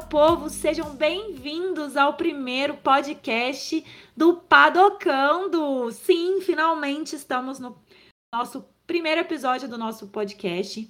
povo, sejam bem-vindos ao primeiro podcast do Padocando. Sim, finalmente estamos no nosso primeiro episódio do nosso podcast.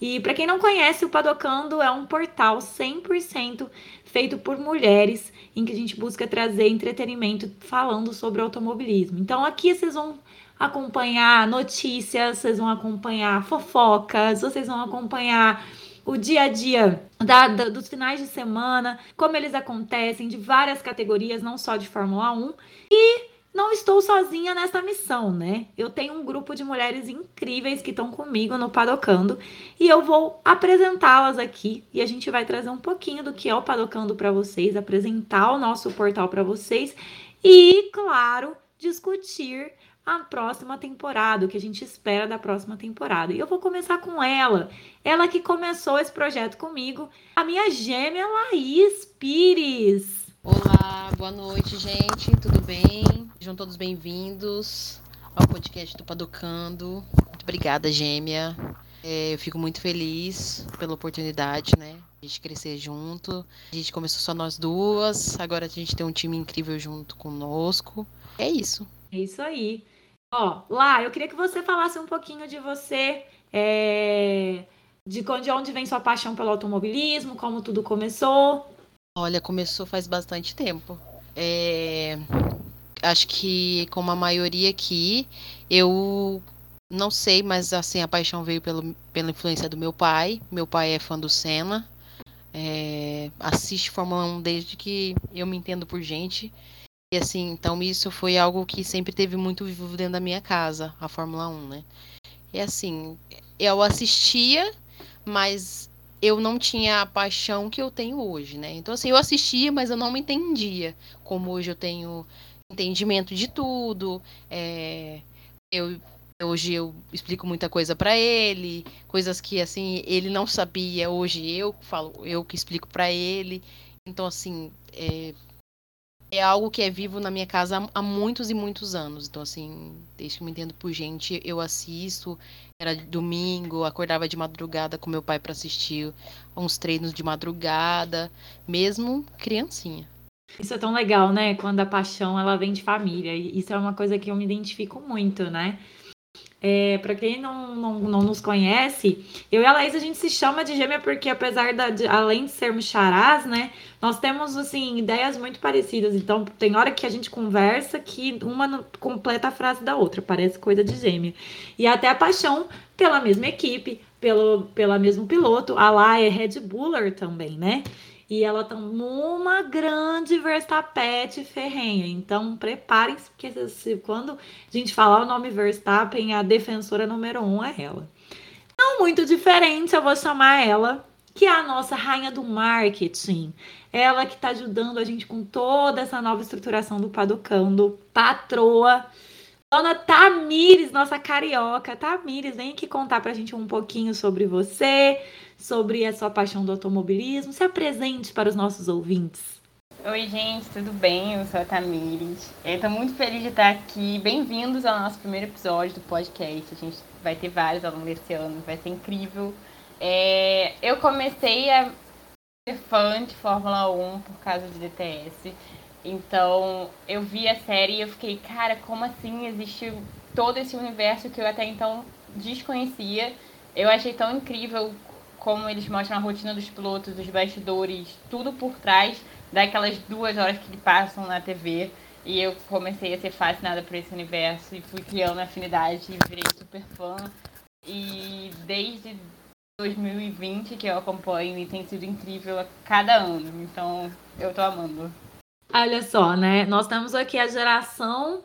E para quem não conhece, o Padocando é um portal 100% feito por mulheres em que a gente busca trazer entretenimento falando sobre automobilismo. Então aqui vocês vão acompanhar notícias, vocês vão acompanhar fofocas, vocês vão acompanhar o dia a dia da, da, dos finais de semana, como eles acontecem, de várias categorias, não só de Fórmula 1. E não estou sozinha nessa missão, né? Eu tenho um grupo de mulheres incríveis que estão comigo no Padocando e eu vou apresentá-las aqui e a gente vai trazer um pouquinho do que é o Padocando para vocês, apresentar o nosso portal para vocês e, claro, discutir a próxima temporada, o que a gente espera da próxima temporada. E eu vou começar com ela, ela que começou esse projeto comigo, a minha gêmea Laís Pires. Olá, boa noite, gente, tudo bem? Sejam todos bem-vindos ao podcast do Padocando. Muito obrigada, gêmea. É, eu fico muito feliz pela oportunidade, né? A gente crescer junto. A gente começou só nós duas, agora a gente tem um time incrível junto conosco. É isso. É isso aí. Ó, lá, eu queria que você falasse um pouquinho de você, é, de onde, onde vem sua paixão pelo automobilismo, como tudo começou. Olha, começou faz bastante tempo. É, acho que, como a maioria aqui, eu não sei, mas assim, a paixão veio pelo, pela influência do meu pai. Meu pai é fã do Senna. É, assiste Fórmula 1 desde que eu me entendo por gente. E assim, então isso foi algo que sempre teve muito vivo dentro da minha casa, a Fórmula 1, né? E assim, eu assistia, mas eu não tinha a paixão que eu tenho hoje, né? Então assim, eu assistia, mas eu não me entendia. Como hoje eu tenho entendimento de tudo, é, eu hoje eu explico muita coisa para ele, coisas que assim ele não sabia, hoje eu falo, eu que explico para ele. Então assim, é, é algo que é vivo na minha casa há muitos e muitos anos. Então, assim, desde que me entendo por gente, eu assisto. Era domingo, acordava de madrugada com meu pai para assistir uns treinos de madrugada, mesmo criancinha. Isso é tão legal, né? Quando a paixão ela vem de família. Isso é uma coisa que eu me identifico muito, né? É, para quem não, não, não nos conhece, eu e a Laís a gente se chama de gêmea porque apesar da, de, além de sermos charás, né, nós temos assim ideias muito parecidas. Então tem hora que a gente conversa que uma completa a frase da outra, parece coisa de gêmea. E até a paixão pela mesma equipe, pelo pela mesmo piloto, a lá é Red Buller também, né? E ela tá numa grande Verstappen ferrenha. Então, preparem-se, porque se, quando a gente falar o nome Verstappen, a defensora número um é ela. Não muito diferente, eu vou chamar ela, que é a nossa rainha do marketing. Ela que está ajudando a gente com toda essa nova estruturação do Padocando. Patroa. Dona Tamires, nossa carioca. Tamires, vem aqui contar pra gente um pouquinho sobre você, sobre a sua paixão do automobilismo. Se apresente para os nossos ouvintes. Oi, gente, tudo bem? Eu sou a Tamires. Estou muito feliz de estar aqui. Bem-vindos ao nosso primeiro episódio do podcast. A gente vai ter vários ao longo desse ano, vai ser incrível. É... eu comecei a ser fã de Fórmula 1 por causa de DTS. Então, eu vi a série e eu fiquei, cara, como assim existe todo esse universo que eu até então desconhecia? Eu achei tão incrível como eles mostram a rotina dos pilotos, dos bastidores, tudo por trás daquelas duas horas que passam na TV. E eu comecei a ser fascinada por esse universo e fui criando afinidade e virei super fã. E desde 2020 que eu acompanho e tem sido incrível a cada ano. Então eu tô amando. Olha só, né? Nós temos aqui a geração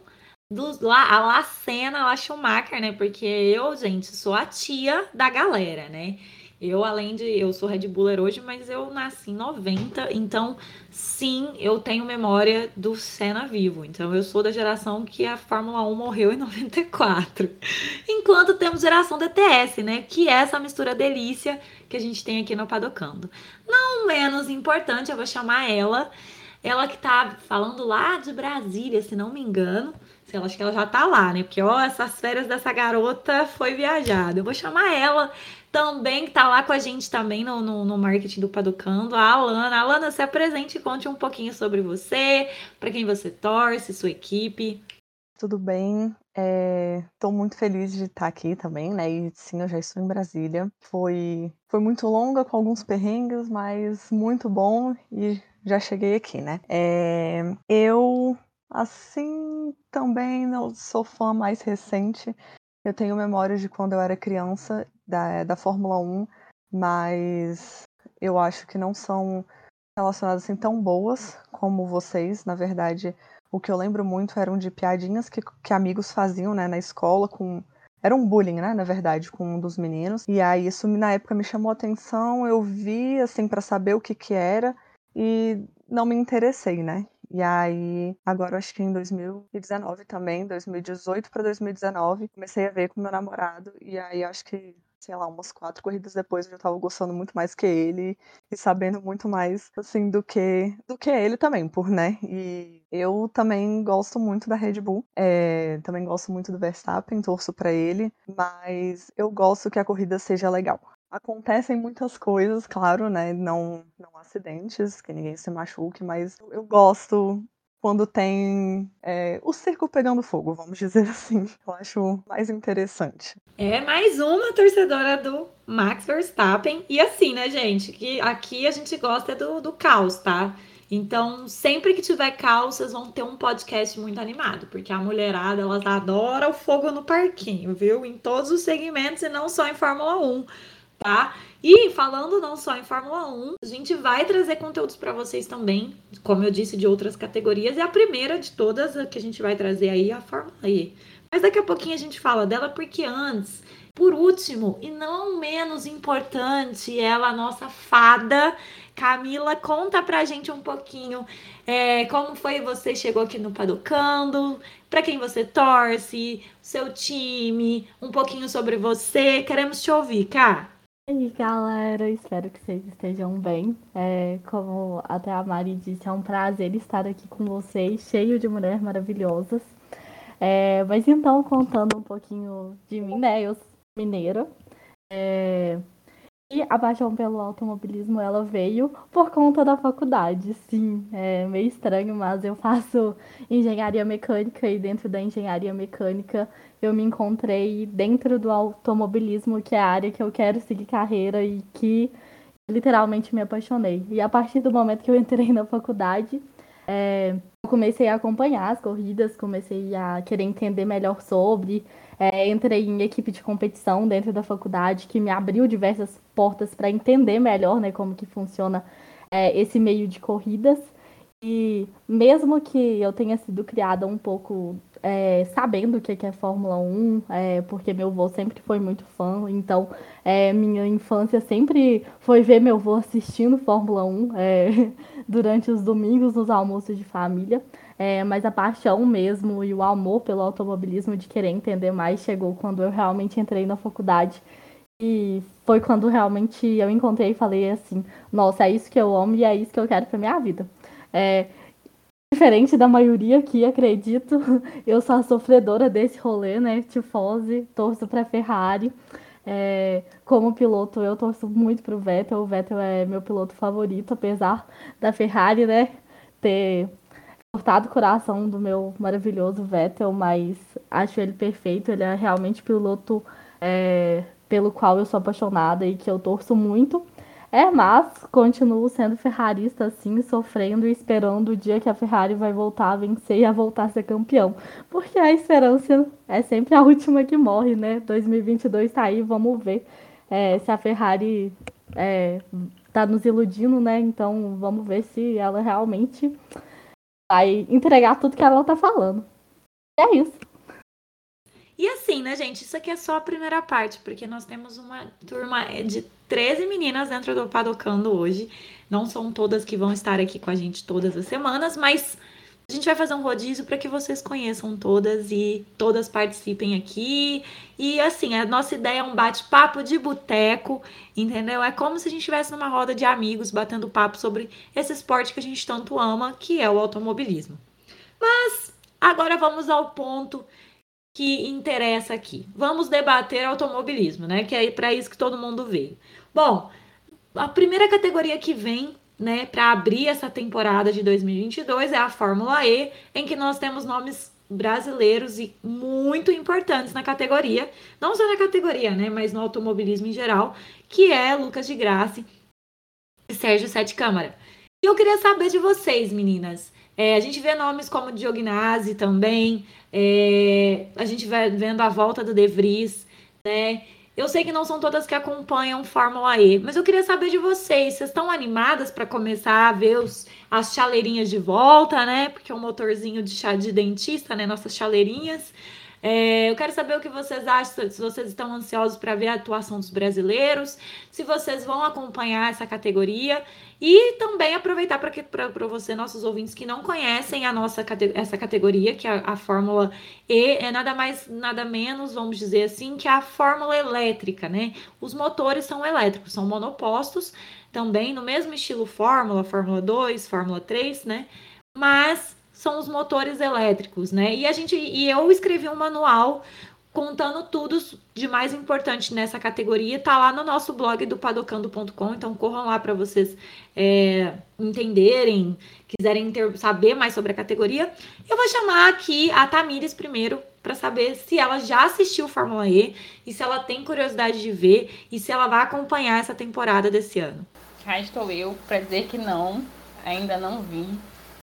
dos lá, a Lacena, a Schumacher, né? Porque eu, gente, sou a tia da galera, né? Eu, além de. Eu sou Red Buller hoje, mas eu nasci em 90, então, sim, eu tenho memória do Senna vivo. Então, eu sou da geração que a Fórmula 1 morreu em 94. Enquanto temos geração DTS, né? Que é essa mistura delícia que a gente tem aqui no Padocando. Não menos importante, eu vou chamar ela. Ela que tá falando lá de Brasília, se não me engano. Eu acho que ela já tá lá, né? Porque, ó, essas férias dessa garota foi viajada. Eu vou chamar ela também que tá lá com a gente também no, no, no marketing do Paducando, a Alana. Alana, se apresente e conte um pouquinho sobre você, para quem você torce, sua equipe. Tudo bem? Estou é, muito feliz de estar aqui também, né? E sim, eu já estou em Brasília. Foi, foi muito longa, com alguns perrengues, mas muito bom e já cheguei aqui, né? É, eu, assim, também não sou fã mais recente. Eu tenho memórias de quando eu era criança da, da Fórmula 1, mas eu acho que não são relacionadas assim tão boas como vocês. Na verdade, o que eu lembro muito eram de piadinhas que, que amigos faziam né, na escola com. Era um bullying, né, na verdade, com um dos meninos. E aí isso na época me chamou a atenção, eu vi, assim, para saber o que que era e não me interessei, né? E aí, agora acho que em 2019 também, 2018 para 2019, comecei a ver com meu namorado. E aí acho que sei lá, umas quatro corridas depois eu já tava gostando muito mais que ele e sabendo muito mais, assim, do que do que ele também, por, né? E eu também gosto muito da Red Bull, é, também gosto muito do Verstappen, torço para ele, mas eu gosto que a corrida seja legal. Acontecem muitas coisas, claro, né? Não, não acidentes, que ninguém se machuque, mas eu gosto quando tem é, o circo pegando fogo, vamos dizer assim. Eu acho mais interessante. É mais uma torcedora do Max Verstappen. E assim, né, gente? Que aqui a gente gosta do, do caos, tá? Então, sempre que tiver caos, vocês vão ter um podcast muito animado, porque a mulherada, elas adoram o fogo no parquinho, viu? Em todos os segmentos e não só em Fórmula 1 tá? E falando não só em Fórmula 1, a gente vai trazer conteúdos para vocês também, como eu disse, de outras categorias. E a primeira de todas que a gente vai trazer aí é a Fórmula E. Mas daqui a pouquinho a gente fala dela, porque antes, por último, e não menos importante, ela, a nossa fada, Camila, conta pra gente um pouquinho é, como foi você chegou aqui no Padocando, para quem você torce, seu time, um pouquinho sobre você. Queremos te ouvir, Cá. E aí, galera, espero que vocês estejam bem. É, como até a Mari disse, é um prazer estar aqui com vocês, cheio de mulheres maravilhosas. É, mas então, contando um pouquinho de mim, né? Eu sou mineira. É, e a paixão pelo automobilismo, ela veio por conta da faculdade. Sim, é meio estranho, mas eu faço engenharia mecânica e dentro da engenharia mecânica eu me encontrei dentro do automobilismo, que é a área que eu quero seguir carreira e que literalmente me apaixonei. E a partir do momento que eu entrei na faculdade, é, eu comecei a acompanhar as corridas, comecei a querer entender melhor sobre, é, entrei em equipe de competição dentro da faculdade, que me abriu diversas portas para entender melhor né, como que funciona é, esse meio de corridas. E mesmo que eu tenha sido criada um pouco é, sabendo o que é Fórmula 1, é, porque meu avô sempre foi muito fã, então é, minha infância sempre foi ver meu avô assistindo Fórmula 1 é, durante os domingos nos almoços de família. É, mas a paixão mesmo e o amor pelo automobilismo de querer entender mais chegou quando eu realmente entrei na faculdade. E foi quando realmente eu encontrei e falei assim: nossa, é isso que eu amo e é isso que eu quero para minha vida. É, diferente da maioria aqui, acredito, eu sou a sofredora desse rolê, né? Tifose, torço para Ferrari. É, como piloto, eu torço muito pro Vettel. O Vettel é meu piloto favorito, apesar da Ferrari, né, ter cortado o coração do meu maravilhoso Vettel, mas acho ele perfeito. Ele é realmente piloto é, pelo qual eu sou apaixonada e que eu torço muito. É, mas continuo sendo ferrarista assim, sofrendo e esperando o dia que a Ferrari vai voltar a vencer e a voltar a ser campeão. Porque a esperança é sempre a última que morre, né? 2022 tá aí, vamos ver é, se a Ferrari é, tá nos iludindo, né? Então vamos ver se ela realmente vai entregar tudo que ela tá falando. E é isso. E assim, né, gente? Isso aqui é só a primeira parte, porque nós temos uma turma de 13 meninas dentro do Padocando hoje. Não são todas que vão estar aqui com a gente todas as semanas, mas a gente vai fazer um rodízio para que vocês conheçam todas e todas participem aqui. E assim, a nossa ideia é um bate-papo de boteco, entendeu? É como se a gente estivesse numa roda de amigos batendo papo sobre esse esporte que a gente tanto ama, que é o automobilismo. Mas agora vamos ao ponto que interessa aqui. Vamos debater automobilismo, né? Que é para isso que todo mundo veio. Bom, a primeira categoria que vem, né, para abrir essa temporada de 2022 é a Fórmula E, em que nós temos nomes brasileiros e muito importantes na categoria, não só na categoria, né, mas no automobilismo em geral, que é Lucas de Grassi e Sérgio Sete Câmara. E eu queria saber de vocês, meninas. É, a gente vê nomes como Diognazzi também, é, a gente vai vendo a volta do De Vries, né? Eu sei que não são todas que acompanham Fórmula E, mas eu queria saber de vocês. Vocês estão animadas para começar a ver os, as chaleirinhas de volta, né? Porque é um motorzinho de chá de dentista, né? Nossas chaleirinhas. É, eu quero saber o que vocês acham, se vocês estão ansiosos para ver a atuação dos brasileiros, se vocês vão acompanhar essa categoria e também aproveitar para você, nossos ouvintes que não conhecem a nossa essa categoria, que é a, a Fórmula E, é nada mais, nada menos, vamos dizer assim, que a Fórmula elétrica, né? Os motores são elétricos, são monopostos, também no mesmo estilo Fórmula, Fórmula 2, Fórmula 3, né? Mas são os motores elétricos, né? E a gente e eu escrevi um manual contando tudo de mais importante nessa categoria. Tá lá no nosso blog do padocando.com, então corram lá para vocês é, entenderem, quiserem ter, saber mais sobre a categoria. Eu vou chamar aqui a Tamires primeiro para saber se ela já assistiu Fórmula E e se ela tem curiosidade de ver e se ela vai acompanhar essa temporada desse ano. Cá estou eu para dizer que não, ainda não vi.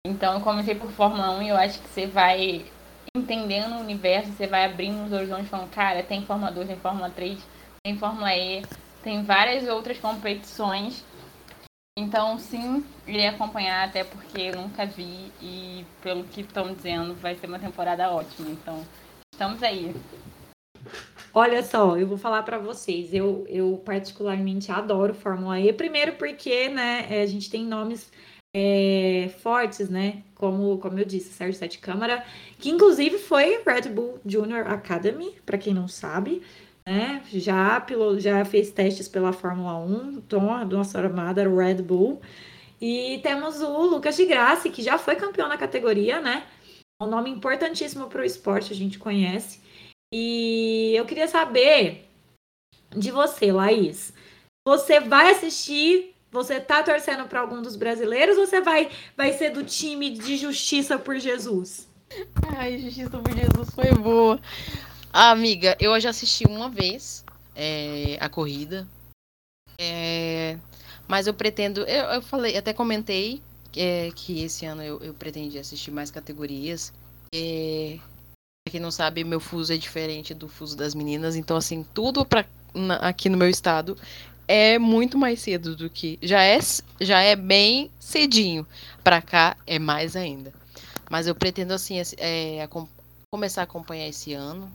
Então eu comecei por Fórmula 1 e eu acho que você vai entendendo o universo, você vai abrindo os horizontes falando, cara, tem Fórmula 2, tem Fórmula 3, tem Fórmula E, tem várias outras competições. Então sim, irei acompanhar até porque eu nunca vi e pelo que estão dizendo vai ser uma temporada ótima. Então, estamos aí. Olha só, eu vou falar para vocês. Eu, eu particularmente adoro Fórmula E. Primeiro porque, né, a gente tem nomes é, fortes, né? Como, como eu disse, Sérgio Sete Câmara, que inclusive foi Red Bull Junior Academy, para quem não sabe, né? Já, já fez testes pela Fórmula 1, então a nossa armada Red Bull. E temos o Lucas de Graça, que já foi campeão na categoria, né? Um nome importantíssimo para o esporte, a gente conhece. E eu queria saber de você, Laís. Você vai assistir você tá torcendo para algum dos brasileiros ou você vai, vai ser do time de Justiça por Jesus? Ai, Justiça por Jesus foi boa. Ah, amiga, eu já assisti uma vez é, a corrida. É, mas eu pretendo. Eu, eu falei, até comentei é, que esse ano eu, eu pretendi assistir mais categorias. É, pra quem não sabe, meu fuso é diferente do fuso das meninas. Então, assim, tudo pra, na, aqui no meu estado é muito mais cedo do que. Já é, já é bem cedinho. Para cá é mais ainda. Mas eu pretendo, assim, é, começar a acompanhar esse ano.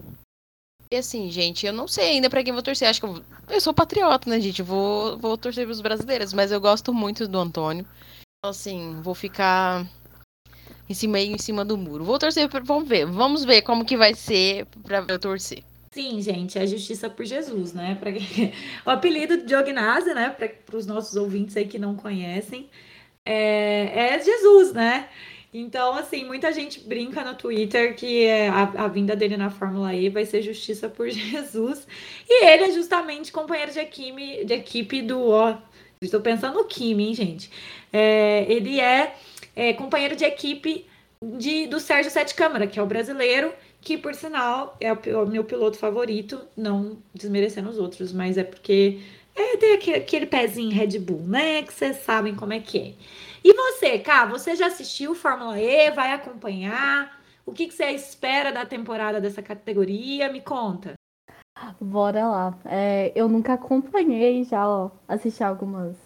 E assim, gente, eu não sei ainda para quem vou torcer. Acho que eu, eu sou patriota, né, gente? Vou, vou torcer pros brasileiros, mas eu gosto muito do Antônio. Então, assim, vou ficar em cima, em cima do muro. Vou torcer, vamos ver. Vamos ver como que vai ser pra eu torcer. Sim, gente, é justiça por Jesus, né? Pra... O apelido de Diognase, né? Para os nossos ouvintes aí que não conhecem, é, é Jesus, né? Então, assim, muita gente brinca no Twitter que a, a, vinda dele na Fórmula E vai ser justiça por Jesus. E ele é justamente companheiro de equipe, de equipe do. Ó, estou pensando no Kimi, hein, gente? É, ele é, é, companheiro de equipe de, do Sérgio Sete Câmara, que é o brasileiro que por sinal é o meu piloto favorito, não desmerecendo os outros, mas é porque é, tem aquele, pezinho Red Bull, né? Que vocês sabem como é que é. E você, Cá, você já assistiu Fórmula E? Vai acompanhar? O que, que você espera da temporada dessa categoria? Me conta. Bora lá. É, eu nunca acompanhei, já ó, assisti algumas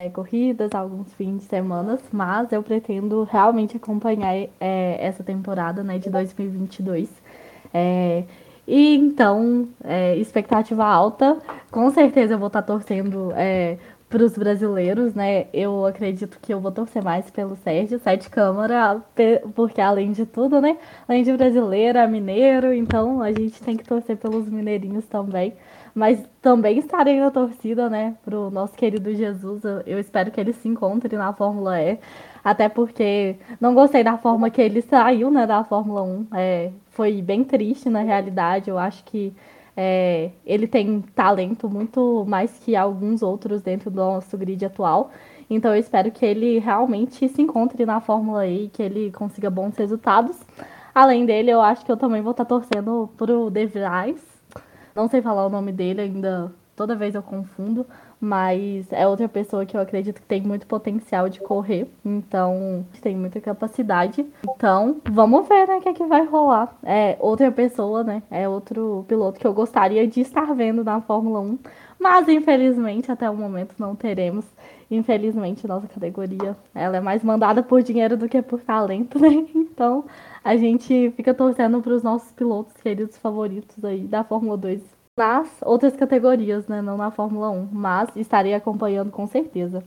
é, corridas, alguns fins de semana, mas eu pretendo realmente acompanhar é, essa temporada né, de 2022. É, e então, é, expectativa alta, com certeza eu vou estar torcendo é, para os brasileiros, né? Eu acredito que eu vou torcer mais pelo Sérgio, Sete Câmara, porque além de tudo, né? Além de brasileiro, é mineiro, então a gente tem que torcer pelos mineirinhos também mas também estarei na torcida, né, pro nosso querido Jesus. Eu espero que ele se encontre na Fórmula E. Até porque não gostei da forma que ele saiu né, da Fórmula 1. É, foi bem triste na realidade. Eu acho que é, ele tem talento muito mais que alguns outros dentro do nosso grid atual. Então eu espero que ele realmente se encontre na Fórmula e que ele consiga bons resultados. Além dele, eu acho que eu também vou estar torcendo pro De Vries. Não sei falar o nome dele ainda, toda vez eu confundo, mas é outra pessoa que eu acredito que tem muito potencial de correr, então tem muita capacidade. Então, vamos ver, né, o que é que vai rolar. É outra pessoa, né, é outro piloto que eu gostaria de estar vendo na Fórmula 1, mas infelizmente até o momento não teremos. Infelizmente, nossa categoria, ela é mais mandada por dinheiro do que por talento, né? Então, a gente fica torcendo para os nossos pilotos queridos favoritos aí da Fórmula 2 nas outras categorias, né? Não na Fórmula 1, mas estarei acompanhando com certeza.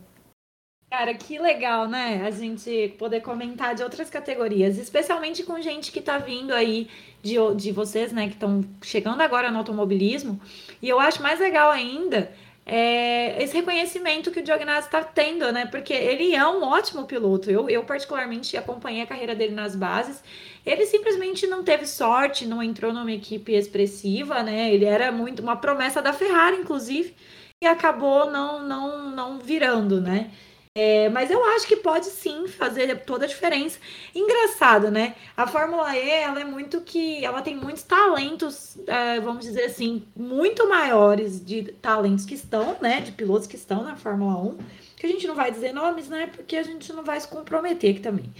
Cara, que legal, né? A gente poder comentar de outras categorias, especialmente com gente que tá vindo aí de, de vocês, né, que estão chegando agora no automobilismo. E eu acho mais legal ainda é, esse reconhecimento que o Giovinazzi está tendo, né? Porque ele é um ótimo piloto. Eu, eu, particularmente, acompanhei a carreira dele nas bases. Ele simplesmente não teve sorte, não entrou numa equipe expressiva, né? Ele era muito uma promessa da Ferrari, inclusive, e acabou não, não, não virando, né? É, mas eu acho que pode sim fazer toda a diferença. Engraçado, né? A Fórmula E, ela é muito que. Ela tem muitos talentos, é, vamos dizer assim, muito maiores de talentos que estão, né? De pilotos que estão na Fórmula 1. Que a gente não vai dizer nomes, né? Porque a gente não vai se comprometer aqui também.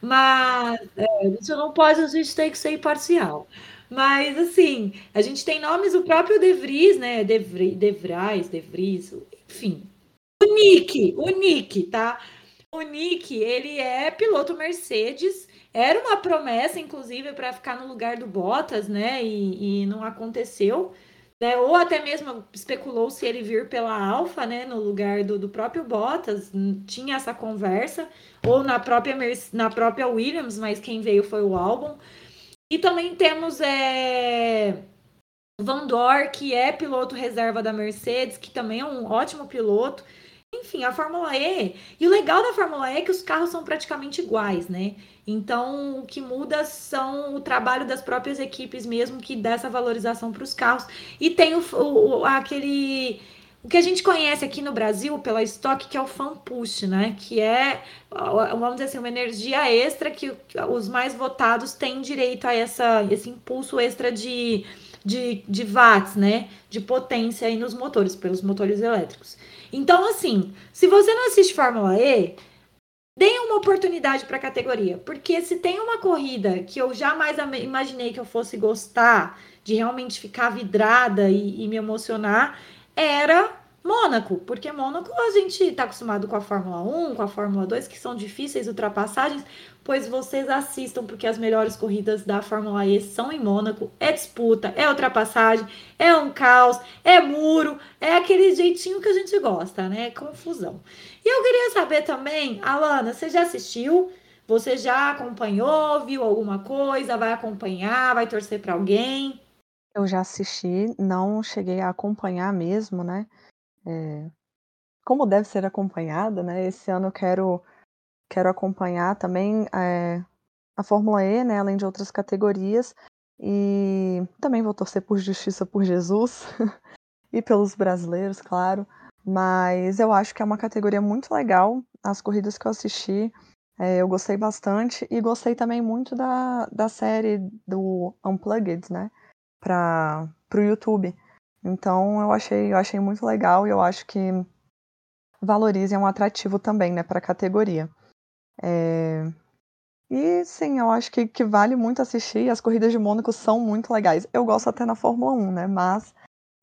Mas é, gente não pode, a gente tem que ser imparcial. Mas, assim, a gente tem nomes, o próprio De Vries, né? De, De Vries, De Vries enfim, o Nick, o Nick, tá? O Nick, ele é piloto Mercedes. Era uma promessa, inclusive, para ficar no lugar do Bottas, né? E, e não aconteceu. Né? Ou até mesmo especulou se ele vir pela Alfa, né? No lugar do, do próprio Bottas. Tinha essa conversa. Ou na própria, na própria Williams, mas quem veio foi o Albon. E também temos é, Van Dor, que é piloto reserva da Mercedes, que também é um ótimo piloto. Enfim, a Fórmula E. E o legal da Fórmula E é que os carros são praticamente iguais, né? Então, o que muda são o trabalho das próprias equipes mesmo que dá essa valorização para os carros. E tem o, o, aquele. O que a gente conhece aqui no Brasil pela estoque, que é o fan push, né? Que é, vamos dizer assim, uma energia extra que os mais votados têm direito a essa, esse impulso extra de, de, de watts, né? De potência aí nos motores, pelos motores elétricos. Então, assim, se você não assiste Fórmula E, dê uma oportunidade para a categoria, porque se tem uma corrida que eu jamais imaginei que eu fosse gostar, de realmente ficar vidrada e, e me emocionar, era Mônaco, porque Mônaco a gente está acostumado com a Fórmula 1, com a Fórmula 2, que são difíceis ultrapassagens, pois vocês assistam, porque as melhores corridas da Fórmula E são em Mônaco. É disputa, é ultrapassagem, é um caos, é muro, é aquele jeitinho que a gente gosta, né? Confusão. E eu queria saber também, Alana, você já assistiu? Você já acompanhou, viu alguma coisa? Vai acompanhar? Vai torcer para alguém? Eu já assisti, não cheguei a acompanhar mesmo, né? É, como deve ser acompanhada, né? Esse ano eu quero, quero acompanhar também é, a Fórmula E, né? Além de outras categorias. E também vou torcer por Justiça por Jesus e pelos brasileiros, claro. Mas eu acho que é uma categoria muito legal. As corridas que eu assisti, é, eu gostei bastante. E gostei também muito da, da série do Unplugged, né? Para o YouTube. Então eu achei, eu achei muito legal e eu acho que valoriza é um atrativo também, né, para a categoria. É... E sim, eu acho que, que vale muito assistir. As corridas de Mônaco são muito legais. Eu gosto até na Fórmula 1, né? Mas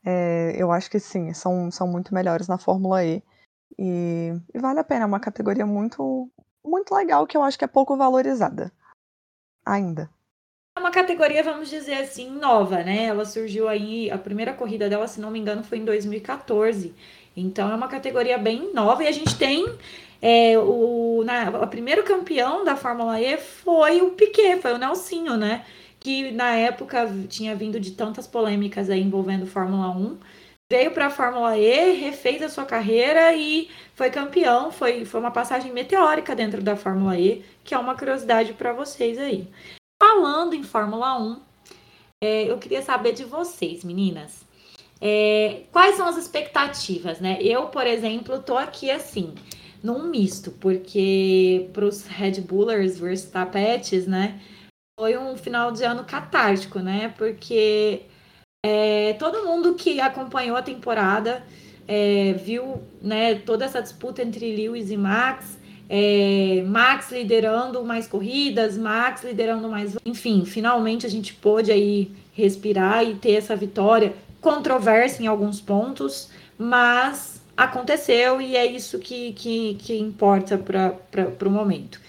é, eu acho que sim, são, são muito melhores na Fórmula E. E, e vale a pena, é uma categoria muito, muito legal que eu acho que é pouco valorizada. Ainda. É uma categoria, vamos dizer assim, nova, né? Ela surgiu aí, a primeira corrida dela, se não me engano, foi em 2014. Então é uma categoria bem nova e a gente tem é, o, na, o primeiro campeão da Fórmula E foi o Piquet, foi o Nelsinho, né? Que na época tinha vindo de tantas polêmicas aí envolvendo Fórmula 1. veio para a Fórmula E, refez a sua carreira e foi campeão. Foi, foi uma passagem meteórica dentro da Fórmula E, que é uma curiosidade para vocês aí. Falando em Fórmula 1, é, eu queria saber de vocês, meninas. É, quais são as expectativas, né? Eu, por exemplo, tô aqui assim, num misto, porque para os Red Bullers versus Tapetes, né? Foi um final de ano catártico, né? Porque é, todo mundo que acompanhou a temporada é, viu né, toda essa disputa entre Lewis e Max. É, Max liderando mais corridas, Max liderando mais. Enfim, finalmente a gente pôde aí respirar e ter essa vitória controversa em alguns pontos, mas aconteceu e é isso que, que, que importa para o momento.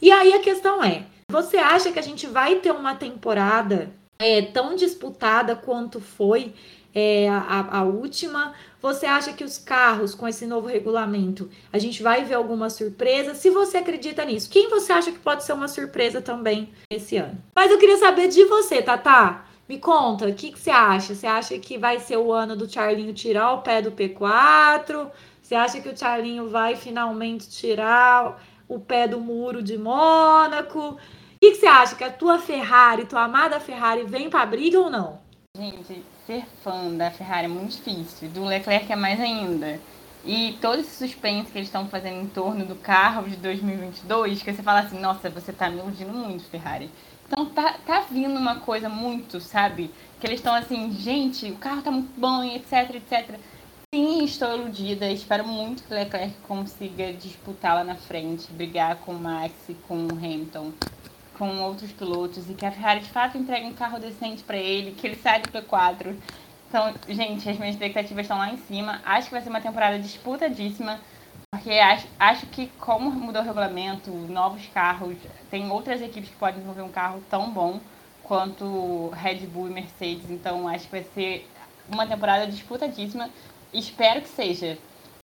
E aí a questão é: você acha que a gente vai ter uma temporada é, tão disputada quanto foi é, a, a, última? Você acha que os carros, com esse novo regulamento, a gente vai ver alguma surpresa? Se você acredita nisso, quem você acha que pode ser uma surpresa também esse ano? Mas eu queria saber de você, Tata. Me conta, o que, que você acha? Você acha que vai ser o ano do Charlinho tirar o pé do P4? Você acha que o Charlinho vai finalmente tirar o pé do muro de Mônaco? O que, que você acha? Que a tua Ferrari, tua amada Ferrari, vem pra briga ou não? Gente, ser fã da Ferrari é muito difícil, do Leclerc é mais ainda. E todo esse suspense que eles estão fazendo em torno do carro de 2022, que você fala assim, nossa, você tá me iludindo muito, Ferrari. Então tá, tá vindo uma coisa muito, sabe? Que eles estão assim, gente, o carro tá muito bom, etc, etc. Sim, estou iludida. Espero muito que o Leclerc consiga disputar lá na frente, brigar com o Max, com o Hamilton, com outros pilotos e que a Ferrari de fato entregue um carro decente para ele, que ele saia do P4. Então, gente, as minhas expectativas estão lá em cima. Acho que vai ser uma temporada disputadíssima. Porque acho, acho que como mudou o regulamento, novos carros, tem outras equipes que podem desenvolver um carro tão bom quanto Red Bull e Mercedes. Então acho que vai ser uma temporada disputadíssima. Espero que seja.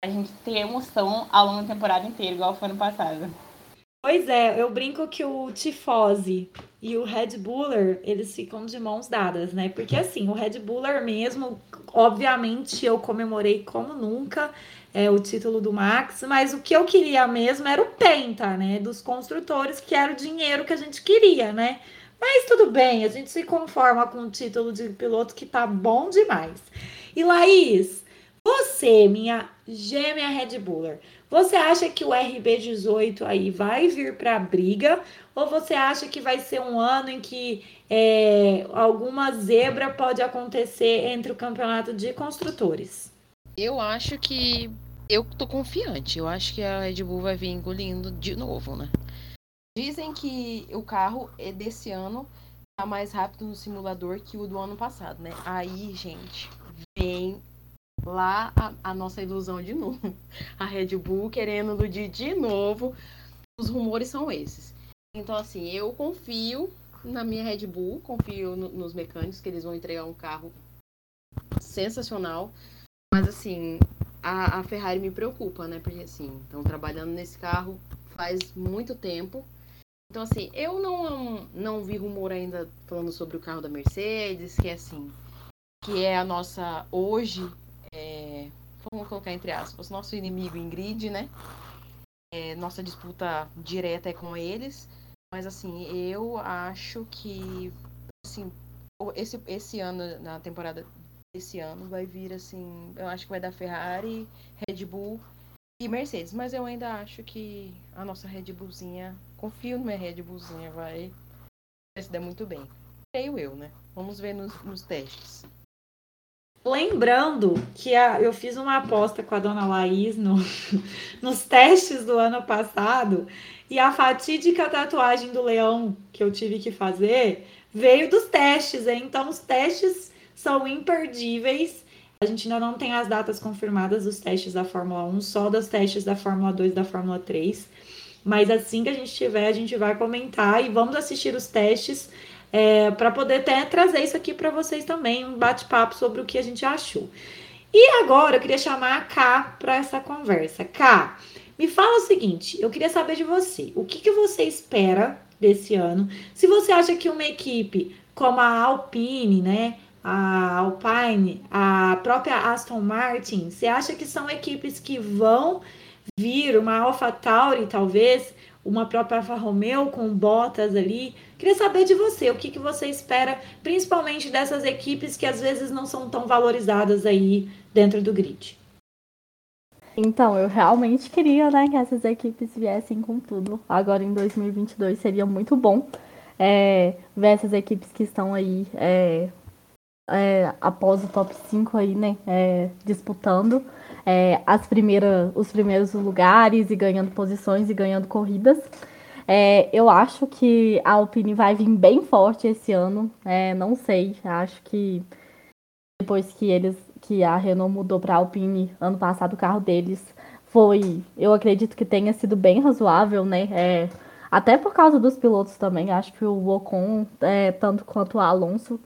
A gente ter emoção ao longo da temporada inteira, igual foi no passado. Pois é, eu brinco que o Tifose e o Red Buller, eles ficam de mãos dadas, né? Porque assim, o Red Buller mesmo, obviamente eu comemorei como nunca é, o título do Max, mas o que eu queria mesmo era o Penta, né? Dos construtores, que era o dinheiro que a gente queria, né? Mas tudo bem, a gente se conforma com o título de piloto que tá bom demais. E Laís, você, minha gêmea Red Buller, você acha que o RB18 aí vai vir para a briga? Ou você acha que vai ser um ano em que é, alguma zebra pode acontecer entre o campeonato de construtores? Eu acho que. Eu tô confiante. Eu acho que a Red Bull vai vir engolindo de novo, né? Dizem que o carro é desse ano tá mais rápido no simulador que o do ano passado, né? Aí, gente, vem lá a, a nossa ilusão de novo. A Red Bull querendo iludir de novo. Os rumores são esses. Então, assim, eu confio na minha Red Bull, confio no, nos mecânicos que eles vão entregar um carro sensacional. Mas assim, a, a Ferrari me preocupa, né? Porque assim, estão trabalhando nesse carro faz muito tempo. Então, assim, eu não, não vi rumor ainda falando sobre o carro da Mercedes, que é assim, que é a nossa, hoje, vamos colocar entre aspas, nosso inimigo Ingrid, né? É, nossa disputa direta é com eles. Mas, assim, eu acho que, assim, esse, esse ano, na temporada esse ano vai vir assim, eu acho que vai dar Ferrari, Red Bull e Mercedes, mas eu ainda acho que a nossa Red Bullzinha, confio na minha Red Bullzinha, vai, vai se dar muito bem. Creio eu, né? Vamos ver nos, nos testes. Lembrando que a, eu fiz uma aposta com a dona Laís no, nos testes do ano passado e a fatídica tatuagem do leão que eu tive que fazer veio dos testes, hein? Então, os testes são imperdíveis. A gente ainda não tem as datas confirmadas dos testes da Fórmula 1, só dos testes da Fórmula 2 e da Fórmula 3. Mas assim que a gente tiver, a gente vai comentar e vamos assistir os testes é, para poder até trazer isso aqui para vocês também, um bate-papo sobre o que a gente achou. E agora eu queria chamar a Ká para essa conversa. Ká, me fala o seguinte: eu queria saber de você, o que, que você espera desse ano? Se você acha que uma equipe como a Alpine, né, a Alpine, a própria Aston Martin, você acha que são equipes que vão vir uma AlphaTauri, talvez, uma própria Alfa Romeo com botas ali? Queria saber de você, o que, que você espera, principalmente dessas equipes que às vezes não são tão valorizadas aí dentro do grid. Então, eu realmente queria, né, que essas equipes viessem com tudo. Agora em 2022 seria muito bom é, ver essas equipes que estão aí é, é, após o top 5 aí, né, é, disputando é, as primeiras, os primeiros lugares e ganhando posições e ganhando corridas. É, eu acho que a Alpine vai vir bem forte esse ano. não sei, acho que depois que eles que a Renault mudou para a Alpine ano passado, o carro deles foi, eu acredito que tenha sido bem razoável, né? É, até por causa dos pilotos também, acho que o Ocon, é, tanto quanto o Alonso,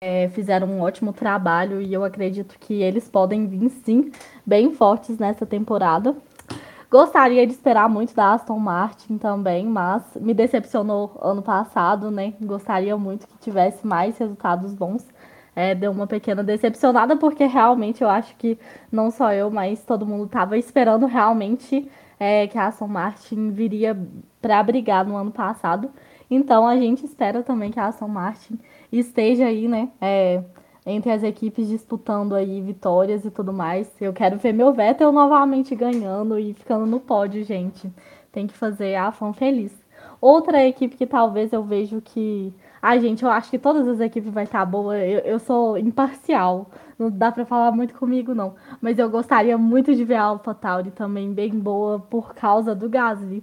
é, fizeram um ótimo trabalho e eu acredito que eles podem vir sim bem fortes nessa temporada. Gostaria de esperar muito da Aston Martin também, mas me decepcionou ano passado, né? Gostaria muito que tivesse mais resultados bons é, deu uma pequena decepcionada, porque realmente eu acho que não só eu, mas todo mundo estava esperando realmente é, que a Aston Martin viria para brigar no ano passado. Então a gente espera também que a Aston Martin esteja aí, né? É, entre as equipes disputando aí vitórias e tudo mais. Eu quero ver meu Vettel novamente ganhando e ficando no pódio, gente. Tem que fazer a fã feliz. Outra equipe que talvez eu vejo que Ai, gente, eu acho que todas as equipes vai estar boa. Eu, eu sou imparcial. Não dá para falar muito comigo, não. Mas eu gostaria muito de ver a AlphaTauri também bem boa por causa do Gasly.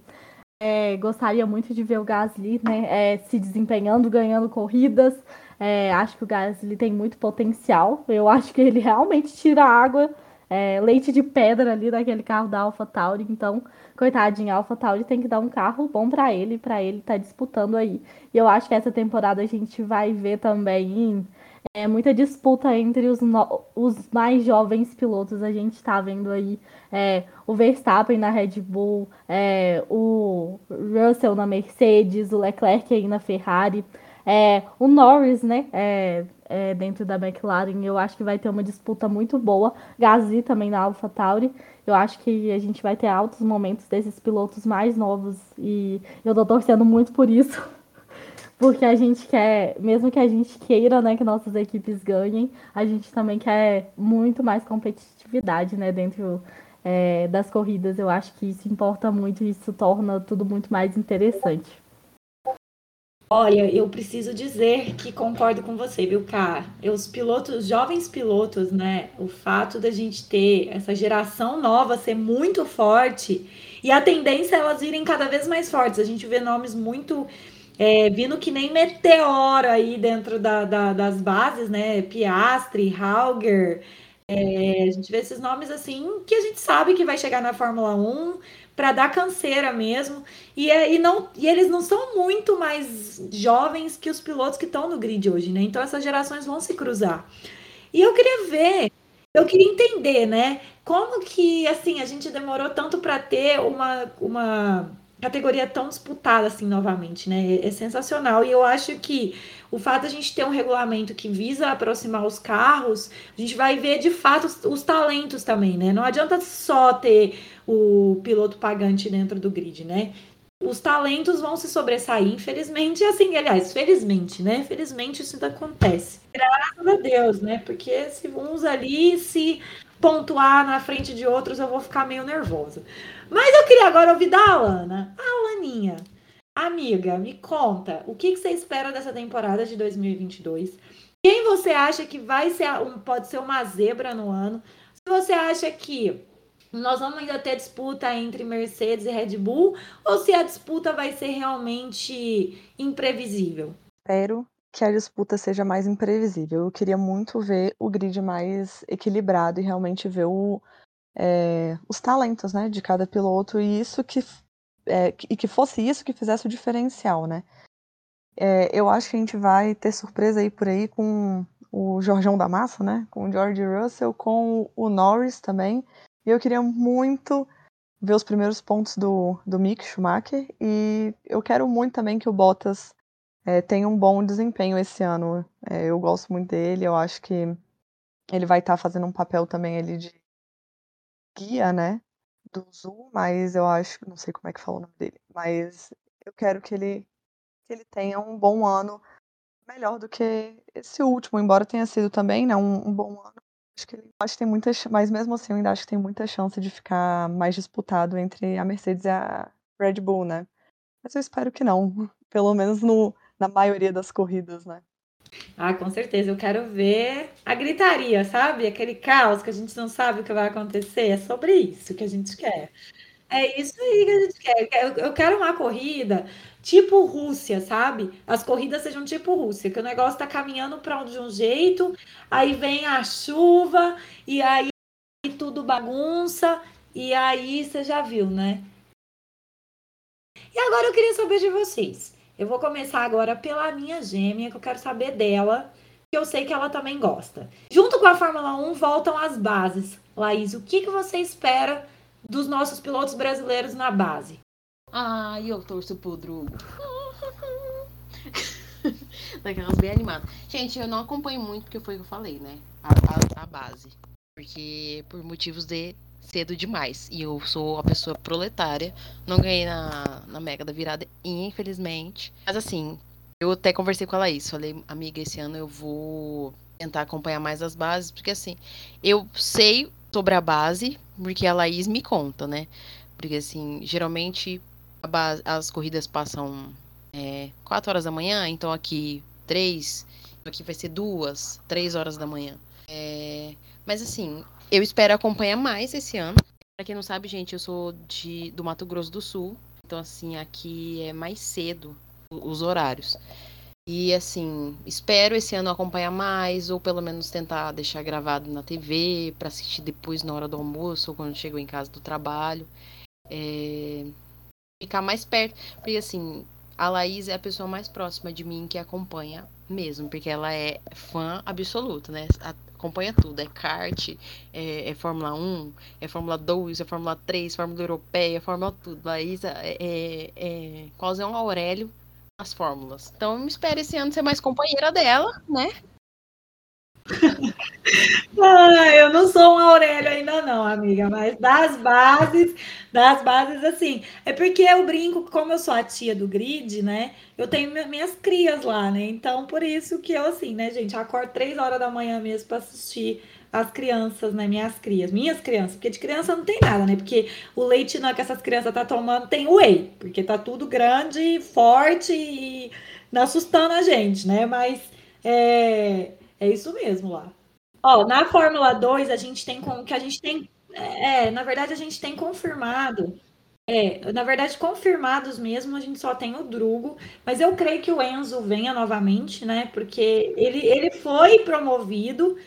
É, gostaria muito de ver o Gasly né, é, se desempenhando, ganhando corridas. É, acho que o Gasly tem muito potencial. Eu acho que ele realmente tira água, é, leite de pedra ali daquele carro da AlphaTauri. Então, coitadinho, a AlphaTauri tem que dar um carro bom para ele, para ele estar tá disputando aí. E eu acho que essa temporada a gente vai ver também é, muita disputa entre os, os mais jovens pilotos. A gente está vendo aí é, o Verstappen na Red Bull, é, o Russell na Mercedes, o Leclerc aí na Ferrari. É, o Norris, né, é, é, dentro da McLaren, eu acho que vai ter uma disputa muito boa. Gasly também na AlphaTauri. Eu acho que a gente vai ter altos momentos desses pilotos mais novos e eu tô torcendo muito por isso. Porque a gente quer, mesmo que a gente queira, né, que nossas equipes ganhem, a gente também quer muito mais competitividade, né, dentro é, das corridas. Eu acho que isso importa muito e isso torna tudo muito mais interessante. Olha, eu preciso dizer que concordo com você, viu? Os pilotos, os jovens pilotos, né? O fato da gente ter essa geração nova ser muito forte e a tendência é elas irem cada vez mais fortes. A gente vê nomes muito é, vindo que nem meteoro aí dentro da, da, das bases, né? Piastri, Hauger. É, a gente vê esses nomes assim que a gente sabe que vai chegar na Fórmula 1 para dar canseira mesmo. E, é, e, não, e eles não são muito mais jovens que os pilotos que estão no grid hoje, né? Então essas gerações vão se cruzar. E eu queria ver, eu queria entender, né? Como que assim a gente demorou tanto para ter uma, uma categoria tão disputada assim novamente, né? É sensacional. E eu acho que o fato de a gente ter um regulamento que visa aproximar os carros, a gente vai ver de fato os, os talentos também, né? Não adianta só ter o piloto pagante dentro do grid, né? Os talentos vão se sobressair, infelizmente, assim, aliás, felizmente, né? Felizmente isso acontece. Graças a Deus, né? Porque se uns ali se pontuar na frente de outros, eu vou ficar meio nervosa. Mas eu queria agora ouvir da Alana. A Alaninha, amiga, me conta, o que, que você espera dessa temporada de 2022? Quem você acha que vai ser, um, pode ser uma zebra no ano? Se você acha que nós vamos ainda ter disputa entre Mercedes e Red Bull ou se a disputa vai ser realmente imprevisível? Espero que a disputa seja mais imprevisível. Eu queria muito ver o grid mais equilibrado e realmente ver o, é, os talentos né, de cada piloto e isso que é, e que fosse isso que fizesse o diferencial, né? É, eu acho que a gente vai ter surpresa aí por aí com o Jorgão da Massa, né? Com o George Russell, com o Norris também. E eu queria muito ver os primeiros pontos do, do Mick Schumacher. E eu quero muito também que o Bottas é, tem um bom desempenho esse ano. É, eu gosto muito dele, eu acho que ele vai estar tá fazendo um papel também ali de guia, né? Do Zul, mas eu acho, não sei como é que fala o nome dele, mas eu quero que ele, que ele tenha um bom ano melhor do que esse último, embora tenha sido também né, um, um bom ano. Acho que ele acho que tem muitas, mas mesmo assim eu ainda acho que tem muita chance de ficar mais disputado entre a Mercedes e a Red Bull, né? Mas eu espero que não, pelo menos no, na maioria das corridas, né? Ah, com certeza. Eu quero ver a gritaria, sabe? Aquele caos que a gente não sabe o que vai acontecer. É sobre isso que a gente quer. É isso aí que a gente quer. Eu quero uma corrida tipo Rússia, sabe? As corridas sejam tipo Rússia, que o negócio tá caminhando para de um jeito, aí vem a chuva e aí tudo bagunça e aí você já viu, né? E agora eu queria saber de vocês. Eu vou começar agora pela minha gêmea, que eu quero saber dela, que eu sei que ela também gosta. Junto com a Fórmula 1 voltam as bases. Laís, o que, que você espera dos nossos pilotos brasileiros na base? Ah, eu torço pro Drugo. Daquelas bem animadas. Gente, eu não acompanho muito porque foi o que eu falei, né? A, a, a, base. Porque por motivos de cedo demais. E eu sou a pessoa proletária. Não ganhei na, na Mega da Virada, infelizmente. Mas assim, eu até conversei com ela isso. Falei, amiga, esse ano eu vou tentar acompanhar mais as bases. Porque assim, eu sei sobre a base, porque a Laís me conta, né? Porque assim, geralmente base, as corridas passam é, 4 horas da manhã, então aqui 3, aqui vai ser 2, 3 horas da manhã. É, mas assim, eu espero acompanhar mais esse ano. Pra quem não sabe, gente, eu sou de, do Mato Grosso do Sul. Então, assim, aqui é mais cedo os horários. E assim, espero esse ano acompanhar mais, ou pelo menos tentar deixar gravado na TV para assistir depois na hora do almoço, ou quando chego em casa do trabalho. É, ficar mais perto. Porque assim, a Laís é a pessoa mais próxima de mim que acompanha mesmo, porque ela é fã absoluta, né? Acompanha tudo, é kart, é, é Fórmula 1, é Fórmula 2, é Fórmula 3, Fórmula Europeia, Fórmula tudo. Laís é, é, é quase um Aurélio nas fórmulas. Então eu espero esse ano ser mais companheira dela, né? ah, eu não sou um Aurélio ainda não, amiga, mas das bases, das bases assim, é porque eu brinco, como eu sou a tia do grid, né, eu tenho minhas crias lá, né, então por isso que eu assim, né, gente, acordo três horas da manhã mesmo para assistir as crianças, né, minhas crias, minhas crianças, porque de criança não tem nada, né, porque o leite não é que essas crianças tá tomando tem whey, porque tá tudo grande, forte e assustando a gente, né, mas é é isso mesmo lá. Ó, na Fórmula 2, a gente tem como que a gente tem. É, na verdade, a gente tem confirmado. É, na verdade, confirmados mesmo, a gente só tem o Drugo, mas eu creio que o Enzo venha novamente, né? Porque ele, ele foi promovido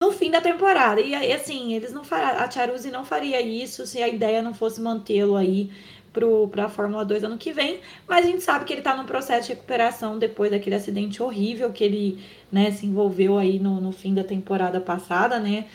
no fim da temporada. E assim, eles não far, a Charuzzi não faria isso se a ideia não fosse mantê-lo aí para a Fórmula 2 ano que vem, mas a gente sabe que ele está no processo de recuperação depois daquele acidente horrível que ele né, se envolveu aí no, no fim da temporada passada, né?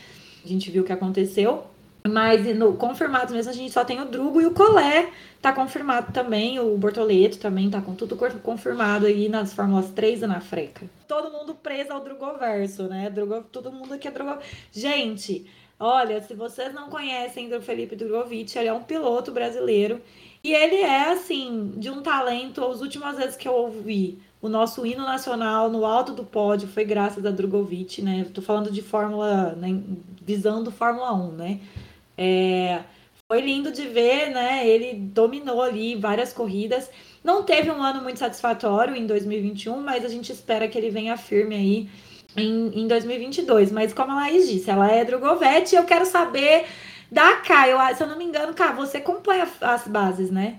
A gente viu o que aconteceu. Mas no confirmado mesmo, a gente só tem o Drugo e o Colé tá confirmado também. O Bortoleto também tá com tudo confirmado aí nas Fórmulas 3 e na Freca. Todo mundo preso ao Drugoverso, né? Drugo, todo mundo aqui é Drugo. Gente, olha, se vocês não conhecem o Felipe Drogovic, ele é um piloto brasileiro e ele é, assim, de um talento. As últimas vezes que eu ouvi o nosso hino nacional no alto do pódio foi graças a Drogovic, né? Tô falando de Fórmula, né? visando Fórmula 1, né? É, foi lindo de ver, né? Ele dominou ali várias corridas. Não teve um ano muito satisfatório em 2021, mas a gente espera que ele venha firme aí em, em 2022. Mas como a Laís disse, ela é Drogovic e eu quero saber da Caio, se eu não me engano, Cá, você acompanha as bases, né?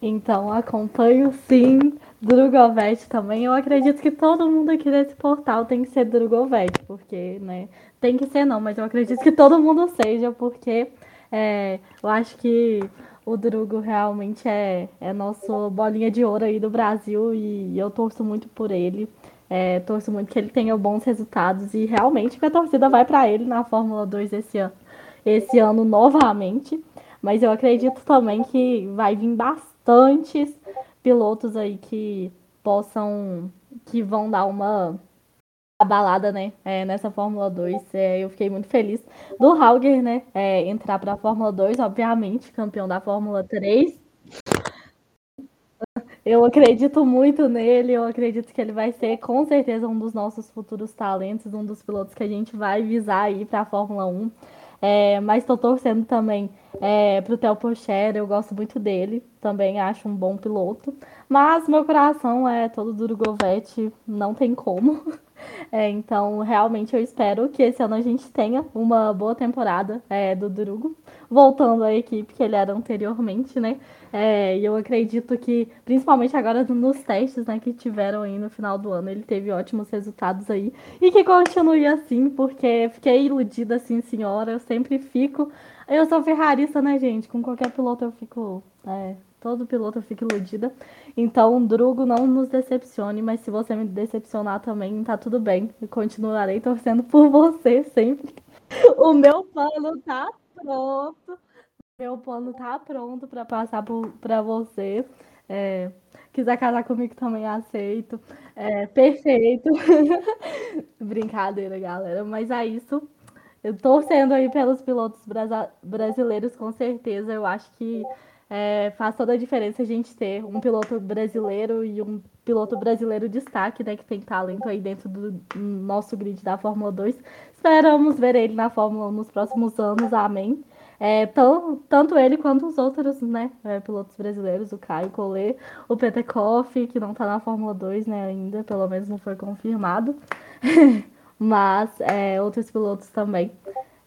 Então, acompanho sim. Drogovet também. Eu acredito que todo mundo aqui desse portal tem que ser Drogovet, porque, né? Tem que ser não, mas eu acredito que todo mundo seja, porque é, eu acho que o Drugo realmente é, é nosso bolinha de ouro aí do Brasil e eu torço muito por ele. É, torço muito que ele tenha bons resultados e realmente que a torcida vai para ele na Fórmula 2 esse ano esse ano novamente. Mas eu acredito também que vai vir bastantes pilotos aí que possam. que vão dar uma abalada, né, é, nessa Fórmula 2. É, eu fiquei muito feliz do Hauger, né, é, entrar para a Fórmula 2, obviamente, campeão da Fórmula 3. Eu acredito muito nele, eu acredito que ele vai ser com certeza um dos nossos futuros talentos, um dos pilotos que a gente vai visar aí para a Fórmula 1. É, mas estou torcendo também é, para o Theo Pocher, eu gosto muito dele, também acho um bom piloto. Mas meu coração é todo do Drogovic, não tem como. É, então, realmente, eu espero que esse ano a gente tenha uma boa temporada é, do Drugo, voltando à equipe que ele era anteriormente, né? É, e eu acredito que, principalmente agora nos testes né, que tiveram aí no final do ano, ele teve ótimos resultados aí. E que continue assim, porque fiquei iludida, assim, senhora. Eu sempre fico. Eu sou ferrarista, né, gente? Com qualquer piloto eu fico. É, todo piloto eu fico iludida. Então, Drugo, não nos decepcione, mas se você me decepcionar também, tá tudo bem. Eu continuarei torcendo por você sempre. O meu plano tá pronto. Meu plano tá pronto para passar para você. É, quiser casar comigo também aceito. É, perfeito. Brincadeira, galera. Mas é isso. Eu torcendo aí pelos pilotos brasileiros, com certeza. Eu acho que é, faz toda a diferença a gente ter um piloto brasileiro e um piloto brasileiro destaque, né, que tem talento aí dentro do nosso grid da Fórmula 2. Esperamos ver ele na Fórmula 1 nos próximos anos, amém. É, tão, tanto ele quanto os outros né, é, pilotos brasileiros, o Caio Collet, o Petekoff, que não está na Fórmula 2 né, ainda, pelo menos não foi confirmado, mas é, outros pilotos também.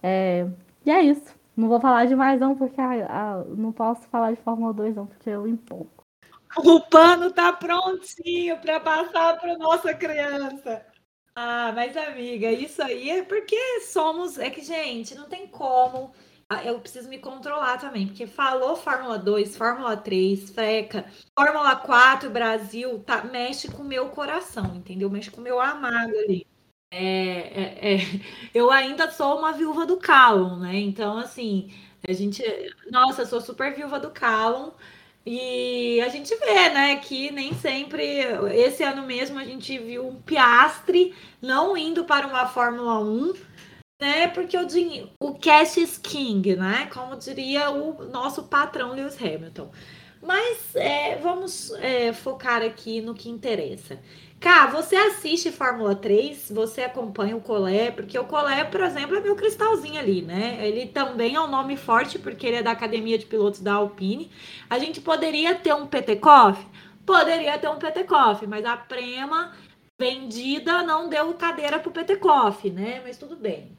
É, e é isso. Não vou falar demais não, porque ah, ah, não posso falar de Fórmula 2 não, porque eu empolgo. O pano tá prontinho para passar para nossa criança. Ah, mas amiga, isso aí é porque somos. É que, gente, não tem como ah, eu preciso me controlar também, porque falou Fórmula 2, Fórmula 3, Freca, Fórmula 4, Brasil, tá, mexe com o meu coração, entendeu? Mexe com o meu amado ali. É, é, é, eu ainda sou uma viúva do Callum, né? Então, assim, a gente. Nossa, eu sou super viúva do Callum. E a gente vê, né, que nem sempre. Esse ano mesmo a gente viu um Piastre não indo para uma Fórmula 1 né? Porque o dinheiro, o cash is king, né? Como diria o nosso patrão Lewis Hamilton. Mas é, vamos é, focar aqui no que interessa. Cá, você assiste Fórmula 3, você acompanha o Colé, porque o Colé, por exemplo, é meu cristalzinho ali, né? Ele também é um nome forte, porque ele é da Academia de Pilotos da Alpine. A gente poderia ter um Petekoff? Poderia ter um Petekoff, mas a Prema vendida não deu cadeira pro Petekoff, né? Mas tudo bem.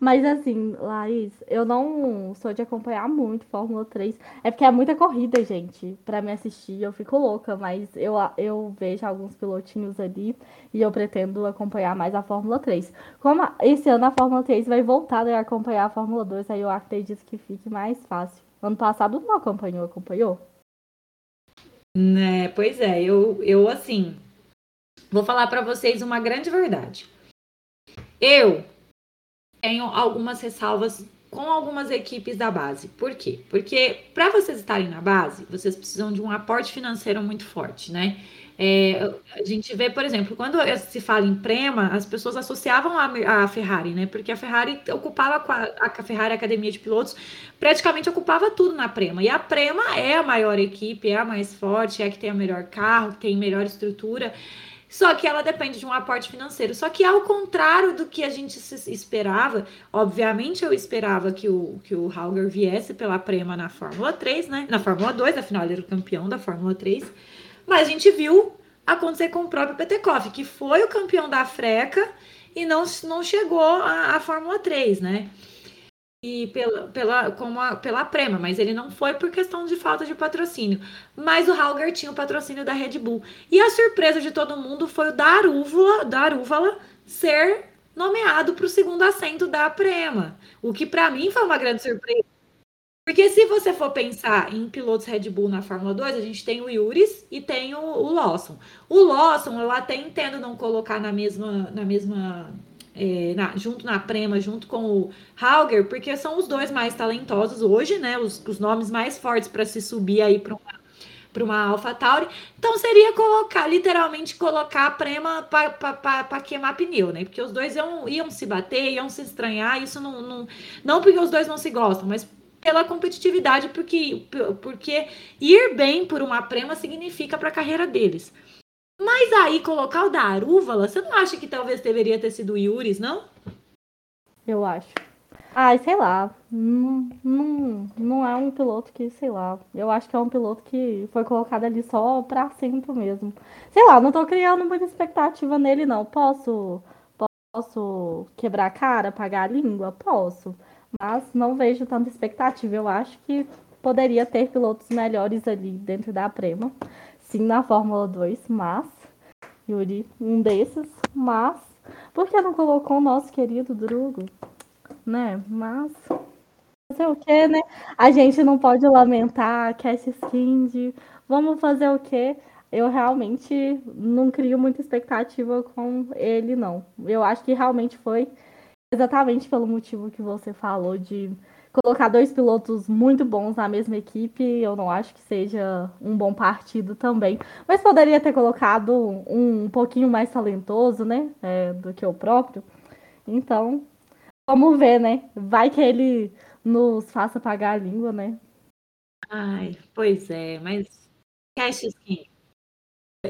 Mas assim, Laís, eu não sou de acompanhar muito Fórmula 3. É porque é muita corrida, gente, para me assistir. Eu fico louca, mas eu, eu vejo alguns pilotinhos ali e eu pretendo acompanhar mais a Fórmula 3. Como esse ano a Fórmula 3 vai voltar a acompanhar a Fórmula 2, aí eu acredito que fique mais fácil. Ano passado não acompanhou, acompanhou? Né, pois é, eu, eu assim, vou falar para vocês uma grande verdade. Eu tenho algumas ressalvas com algumas equipes da base. Por quê? Porque para vocês estarem na base, vocês precisam de um aporte financeiro muito forte, né? É, a gente vê, por exemplo, quando se fala em Prema, as pessoas associavam a, a Ferrari, né? Porque a Ferrari ocupava a, a Ferrari Academia de Pilotos, praticamente ocupava tudo na Prema. E a Prema é a maior equipe, é a mais forte, é a que tem o melhor carro, tem melhor estrutura. Só que ela depende de um aporte financeiro. Só que ao contrário do que a gente esperava, obviamente eu esperava que o, que o Hauger viesse pela Prema na Fórmula 3, né? Na Fórmula 2, afinal ele era o campeão da Fórmula 3. Mas a gente viu acontecer com o próprio Petekoff, que foi o campeão da Freca e não, não chegou à, à Fórmula 3, né? E pela, pela, como a, pela Prema, mas ele não foi por questão de falta de patrocínio. Mas o Hauger tinha o patrocínio da Red Bull. E a surpresa de todo mundo foi o Darúvala, Darúvala ser nomeado para o segundo assento da Prema. O que para mim foi uma grande surpresa. Porque se você for pensar em pilotos Red Bull na Fórmula 2, a gente tem o Yuris e tem o, o Lawson. O Lawson eu até entendo não colocar na mesma, na mesma é, na, junto na Prema, junto com o Hauger, porque são os dois mais talentosos hoje, né? Os, os nomes mais fortes para se subir aí para uma, para uma AlphaTauri. Então seria colocar, literalmente colocar a Prema para queimar pneu, né? Porque os dois iam, iam se bater, iam se estranhar. Isso não, não, não porque os dois não se gostam, mas pela competitividade, porque, porque ir bem por uma Prema significa para a carreira deles. Mas aí colocar o da Arúvala, você não acha que talvez deveria ter sido o Yuris, não? Eu acho. Ai, sei lá. Não, não, não é um piloto que, sei lá. Eu acho que é um piloto que foi colocado ali só pra assento mesmo. Sei lá, não tô criando muita expectativa nele, não. Posso, posso quebrar a cara, pagar a língua? Posso. Mas não vejo tanta expectativa. Eu acho que poderia ter pilotos melhores ali dentro da Prema. Sim, na Fórmula 2, mas. Yuri, um desses, mas. Por que não colocou o nosso querido Drugo? né? Mas fazer o quê, né? A gente não pode lamentar Cash Skind. Vamos fazer o quê? Eu realmente não crio muita expectativa com ele, não. Eu acho que realmente foi exatamente pelo motivo que você falou de colocar dois pilotos muito bons na mesma equipe. Eu não acho que seja um bom partido também. Mas poderia ter colocado um, um pouquinho mais talentoso, né? É, do que o próprio. Então, Vamos ver, né? Vai que ele nos faça pagar a língua, né? Ai, pois é, mas. Cash skin.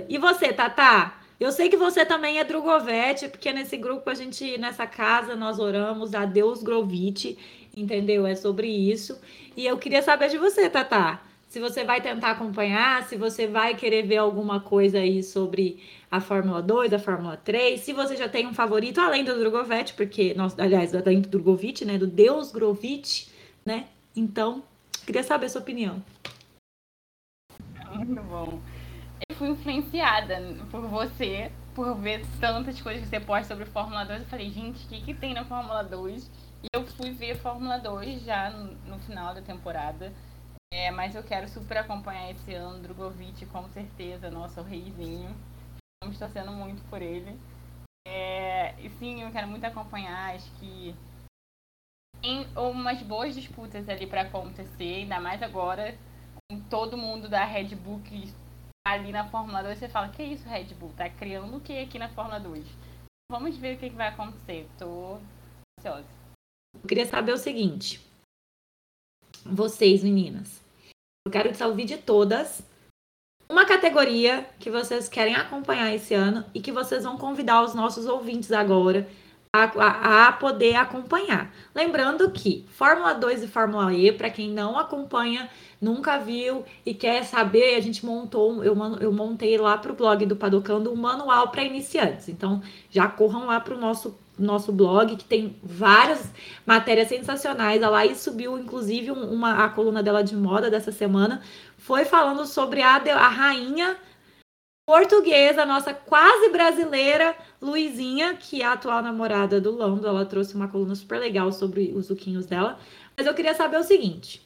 E você, Tata? Eu sei que você também é Drogovic, porque nesse grupo a gente, nessa casa, nós oramos a Deus Grovite, entendeu? É sobre isso. E eu queria saber de você, Tata se você vai tentar acompanhar, se você vai querer ver alguma coisa aí sobre a Fórmula 2, a Fórmula 3, se você já tem um favorito além do Drogovic, porque, nós, aliás, além do Drogovic, né, do Deus Grovit, né? Então, queria saber a sua opinião. Muito bom. Eu fui influenciada por você, por ver tantas coisas que você posta sobre Fórmula 2. Eu falei, gente, o que, que tem na Fórmula 2? E eu fui ver Fórmula 2 já no, final da temporada. É, mas eu quero super acompanhar esse ano Drogovic, com certeza, nosso reizinho. Estamos torcendo muito por ele. É, e sim, eu quero muito acompanhar, acho que tem umas boas disputas ali para acontecer, ainda mais agora, com todo mundo da Red Bull que tá ali na Fórmula 2, você fala, que isso Red Bull? Tá criando o que aqui na Fórmula 2? Vamos ver o que, que vai acontecer. Tô ansiosa. Eu queria saber o seguinte. Vocês, meninas, eu quero ouvir de todas uma categoria que vocês querem acompanhar esse ano e que vocês vão convidar os nossos ouvintes agora a, a, a poder acompanhar. Lembrando que Fórmula 2 e Fórmula E, para quem não acompanha, nunca viu e quer saber, a gente montou, eu, eu montei lá para o blog do Padocando um manual para iniciantes. Então, já corram lá para o nosso nosso blog, que tem várias matérias sensacionais. A Laís subiu, inclusive, uma, a coluna dela de moda dessa semana. Foi falando sobre a, a rainha portuguesa, nossa quase brasileira, Luizinha, que é a atual namorada do Lando. Ela trouxe uma coluna super legal sobre os zuquinhos dela. Mas eu queria saber o seguinte: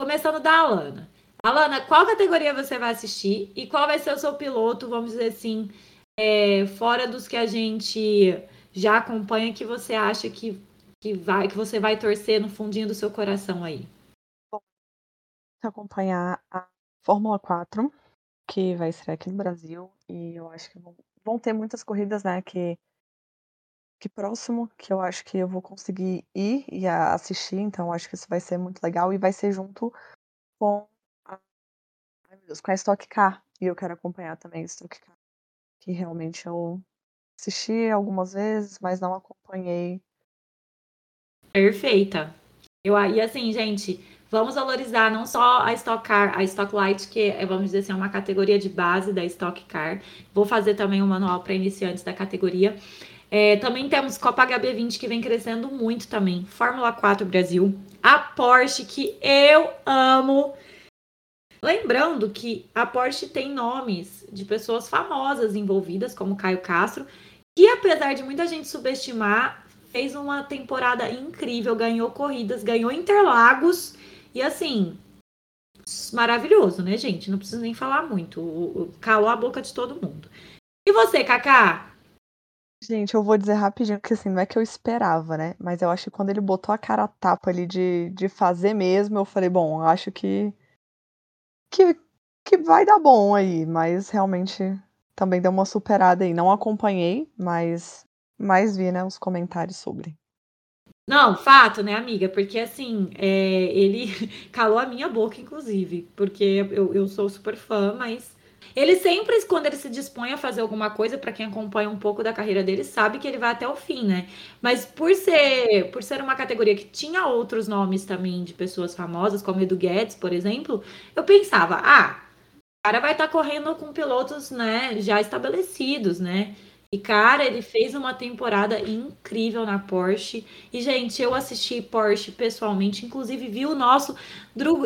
começando da Alana. Alana, qual categoria você vai assistir e qual vai ser o seu piloto, vamos dizer assim, é, fora dos que a gente já acompanha que você acha que, que, vai, que você vai torcer no fundinho do seu coração aí? Acompanhar a Fórmula 4, que vai ser aqui no Brasil, e eu acho que vão, ter muitas corridas, né, que, que próximo, que eu acho que eu vou conseguir ir e assistir, então acho que isso vai ser muito legal, e vai ser junto com a, ai, Deus, com a Stock Car, e eu quero acompanhar também a Stock Car, que realmente eu Assisti algumas vezes, mas não acompanhei. Perfeita. Eu, e assim, gente, vamos valorizar não só a Stock Car, a Stock Light, que é, vamos dizer assim, é uma categoria de base da Stock Car. Vou fazer também um manual para iniciantes da categoria. É, também temos Copa HB20 que vem crescendo muito também. Fórmula 4 Brasil. A Porsche, que eu amo. Lembrando que a Porsche tem nomes de pessoas famosas envolvidas, como Caio Castro, que apesar de muita gente subestimar, fez uma temporada incrível, ganhou corridas, ganhou Interlagos e assim, maravilhoso, né, gente? Não preciso nem falar muito, calou a boca de todo mundo. E você, Kaká? Gente, eu vou dizer rapidinho, porque assim, não é que eu esperava, né? Mas eu acho que quando ele botou a cara a tapa ali de, de fazer mesmo, eu falei, bom, acho que que que vai dar bom aí, mas realmente também deu uma superada aí. Não acompanhei, mas, mas vi, né, os comentários sobre. Não, fato, né, amiga? Porque assim, é, ele calou a minha boca, inclusive, porque eu, eu sou super fã, mas ele sempre, quando ele se dispõe a fazer alguma coisa, para quem acompanha um pouco da carreira dele, sabe que ele vai até o fim, né? Mas por ser, por ser uma categoria que tinha outros nomes também de pessoas famosas, como Edu Guedes, por exemplo, eu pensava, ah, cara vai estar tá correndo com pilotos, né, já estabelecidos, né? E, cara, ele fez uma temporada incrível na Porsche. E, gente, eu assisti Porsche pessoalmente, inclusive vi o nosso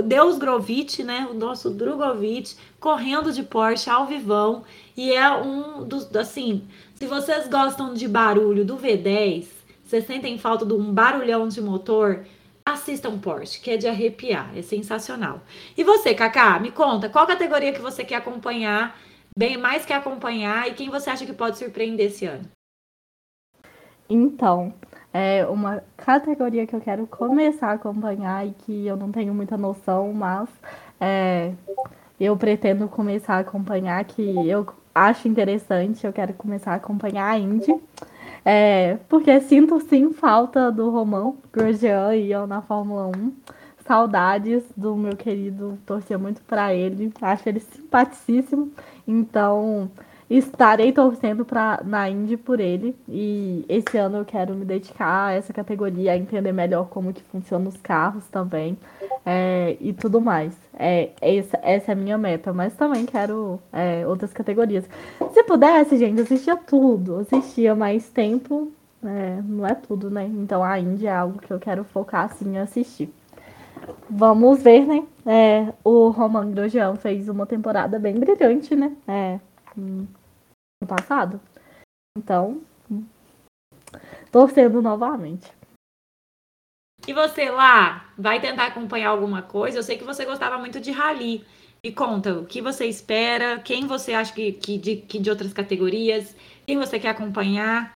Deus Grovitch, né? O nosso Drogovic correndo de Porsche ao vivão. E é um dos, assim, se vocês gostam de barulho do V10, vocês sentem falta de um barulhão de motor, assistam Porsche, que é de arrepiar, é sensacional. E você, Kaká, me conta, qual categoria que você quer acompanhar bem mais que acompanhar e quem você acha que pode surpreender esse ano? Então, é uma categoria que eu quero começar a acompanhar e que eu não tenho muita noção, mas é, eu pretendo começar a acompanhar, que eu acho interessante, eu quero começar a acompanhar a Indy. É, porque sinto sim falta do Romão Grosjean e eu na Fórmula 1 saudades do meu querido, torcia muito para ele, acho ele simpaticíssimo, então estarei torcendo pra, na Indy por ele e esse ano eu quero me dedicar a essa categoria, a entender melhor como que funcionam os carros também é, e tudo mais. É, essa, essa é a minha meta, mas também quero é, outras categorias. Se pudesse, gente, assistia tudo, assistia mais tempo, é, não é tudo, né? Então a Indy é algo que eu quero focar assim em assistir. Vamos ver, né? É, o Roman Grosjean fez uma temporada bem brilhante, né? É, no passado. Então, torcendo novamente. E você lá, vai tentar acompanhar alguma coisa? Eu sei que você gostava muito de rally. Me conta, o que você espera? Quem você acha que, que, de, que de outras categorias? Quem você quer acompanhar?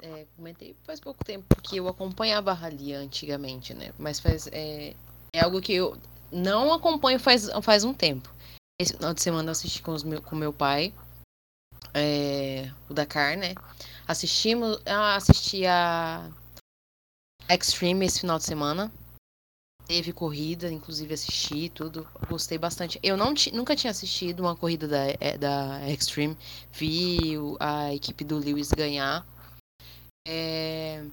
É, comentei faz pouco tempo que eu acompanhava rally antigamente, né? Mas faz, é, é algo que eu não acompanho faz, faz um tempo. Esse final de semana eu assisti com, os meu, com meu pai. É, o Dakar, né? Assistimos. Assisti a Extreme esse final de semana. Teve corrida, inclusive assisti tudo. Gostei bastante. Eu não nunca tinha assistido uma corrida da, é, da Extreme. Vi a equipe do Lewis ganhar. É,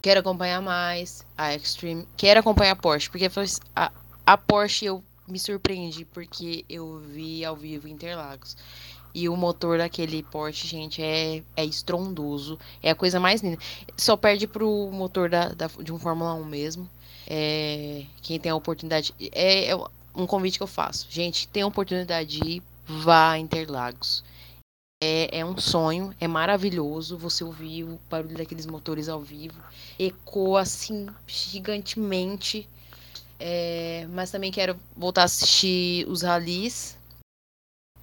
Quero acompanhar mais a Extreme. Quero acompanhar a Porsche, porque a, a Porsche eu me surpreendi porque eu vi ao vivo Interlagos. E o motor daquele Porsche, gente, é, é estrondoso. É a coisa mais linda. Só perde pro motor da, da de um Fórmula 1 mesmo. É, quem tem a oportunidade. É, é um convite que eu faço. Gente, tem a oportunidade de ir, vá a Interlagos. É, é um sonho, é maravilhoso você ouvir o barulho daqueles motores ao vivo. Ecoa assim gigantemente. É, mas também quero voltar a assistir os rallies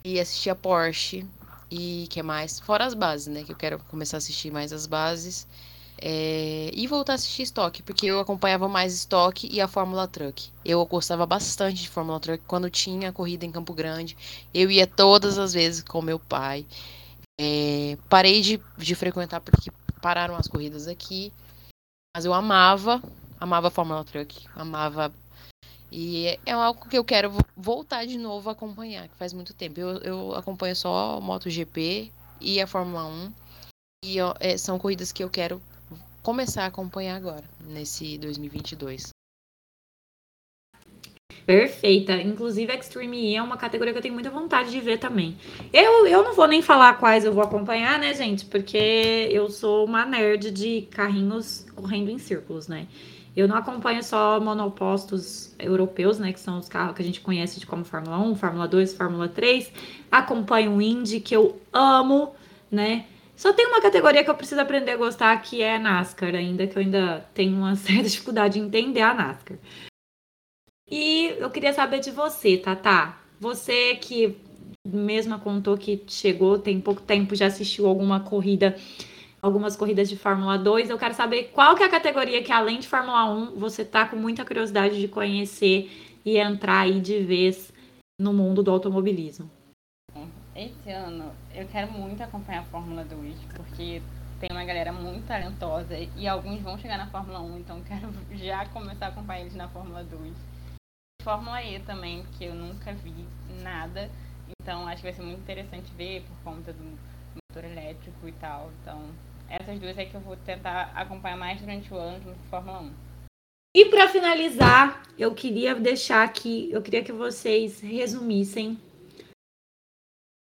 e assistir a Porsche. E que mais? Fora as bases, né? Que eu quero começar a assistir mais as bases. É, e voltar a assistir estoque, porque eu acompanhava mais estoque e a Fórmula Truck. Eu gostava bastante de Fórmula Truck quando tinha corrida em Campo Grande. Eu ia todas as vezes com meu pai. É, parei de, de frequentar porque pararam as corridas aqui. Mas eu amava, amava a Fórmula Truck, amava. E é, algo que eu quero voltar de novo a acompanhar, que faz muito tempo. Eu, eu acompanho só MotoGP e a Fórmula 1. E é, são corridas que eu quero começar a acompanhar agora, nesse 2022. Perfeita. Inclusive, Extreme E é uma categoria que eu tenho muita vontade de ver também. Eu, eu não vou nem falar quais eu vou acompanhar, né, gente? Porque eu sou uma nerd de carrinhos correndo em círculos, né? Eu não acompanho só monopostos europeus, né? Que são os carros que a gente conhece de como Fórmula 1, Fórmula 2, Fórmula 3. Acompanho o Indy, que eu amo, né? Só tem uma categoria que eu preciso aprender a gostar, que é NASCAR, ainda que eu ainda tenho uma certa dificuldade em entender a NASCAR. E eu queria saber de você, Tata. Você que mesma contou que chegou, tem pouco tempo, já assistiu alguma corrida, algumas corridas de Fórmula 2. Eu quero saber qual que é a categoria que, além de Fórmula 1, você tá com muita curiosidade de conhecer e entrar aí de vez no mundo do automobilismo? Esse ano eu quero muito acompanhar a Fórmula 2, porque tem uma galera muito talentosa e alguns vão chegar na Fórmula 1, então quero já começar a acompanhar eles na Fórmula 2. Fórmula E também, que eu nunca vi nada, então acho que vai ser muito interessante ver por conta do motor elétrico e tal. Então, essas duas é que eu vou tentar acompanhar mais durante o ano de Fórmula 1. E para finalizar, eu queria deixar aqui, eu queria que vocês resumissem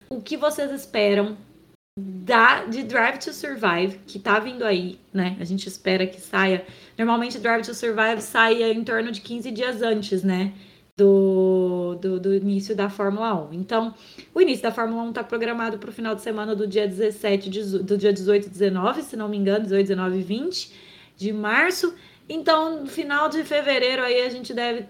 o que vocês esperam da, de Drive to Survive, que tá vindo aí, né? A gente espera que saia. Normalmente, Drive to Survive sai em torno de 15 dias antes, né? Do, do, do início da Fórmula 1. Então, o início da Fórmula 1 está programado para o final de semana do dia 17, do dia 18 e 19, se não me engano, 18, 19 e 20 de março. Então, no final de fevereiro aí a gente deve,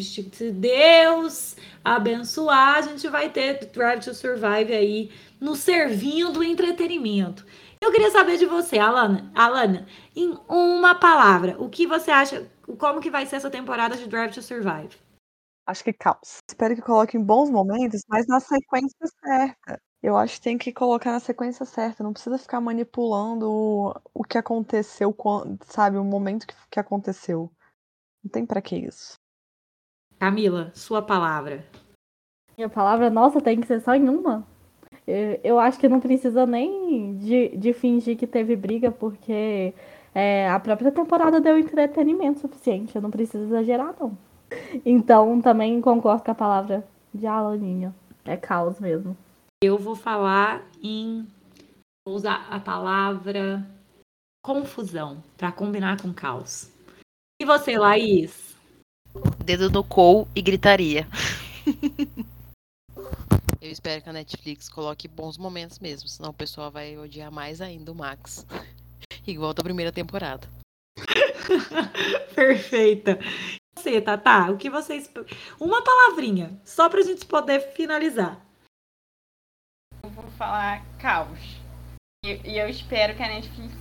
se Deus abençoar, a gente vai ter Drive to Survive aí no servindo entretenimento. Eu queria saber de você, Alana, Alana, em uma palavra, o que você acha, como que vai ser essa temporada de Drive to Survive? Acho que caos. Espero que coloquem bons momentos, mas na sequência certa. Eu acho que tem que colocar na sequência certa, não precisa ficar manipulando o que aconteceu, sabe, o momento que aconteceu. Não tem para que isso. Camila, sua palavra. Minha palavra, nossa, tem que ser só em uma? Eu acho que não precisa nem de, de fingir que teve briga, porque é, a própria temporada deu entretenimento suficiente. Eu não preciso exagerar, não. Então, também concordo com a palavra de Alaninha. É caos mesmo. Eu vou falar em. Vou usar a palavra confusão para combinar com caos. E você, Laís? Dedo no cou e gritaria. Eu espero que a Netflix coloque bons momentos mesmo, senão o pessoal vai odiar mais ainda o Max. Igual da primeira temporada. Perfeita. Você, Tatá, o que vocês. Uma palavrinha, só pra gente poder finalizar eu vou falar caos. E, e eu espero que a Netflix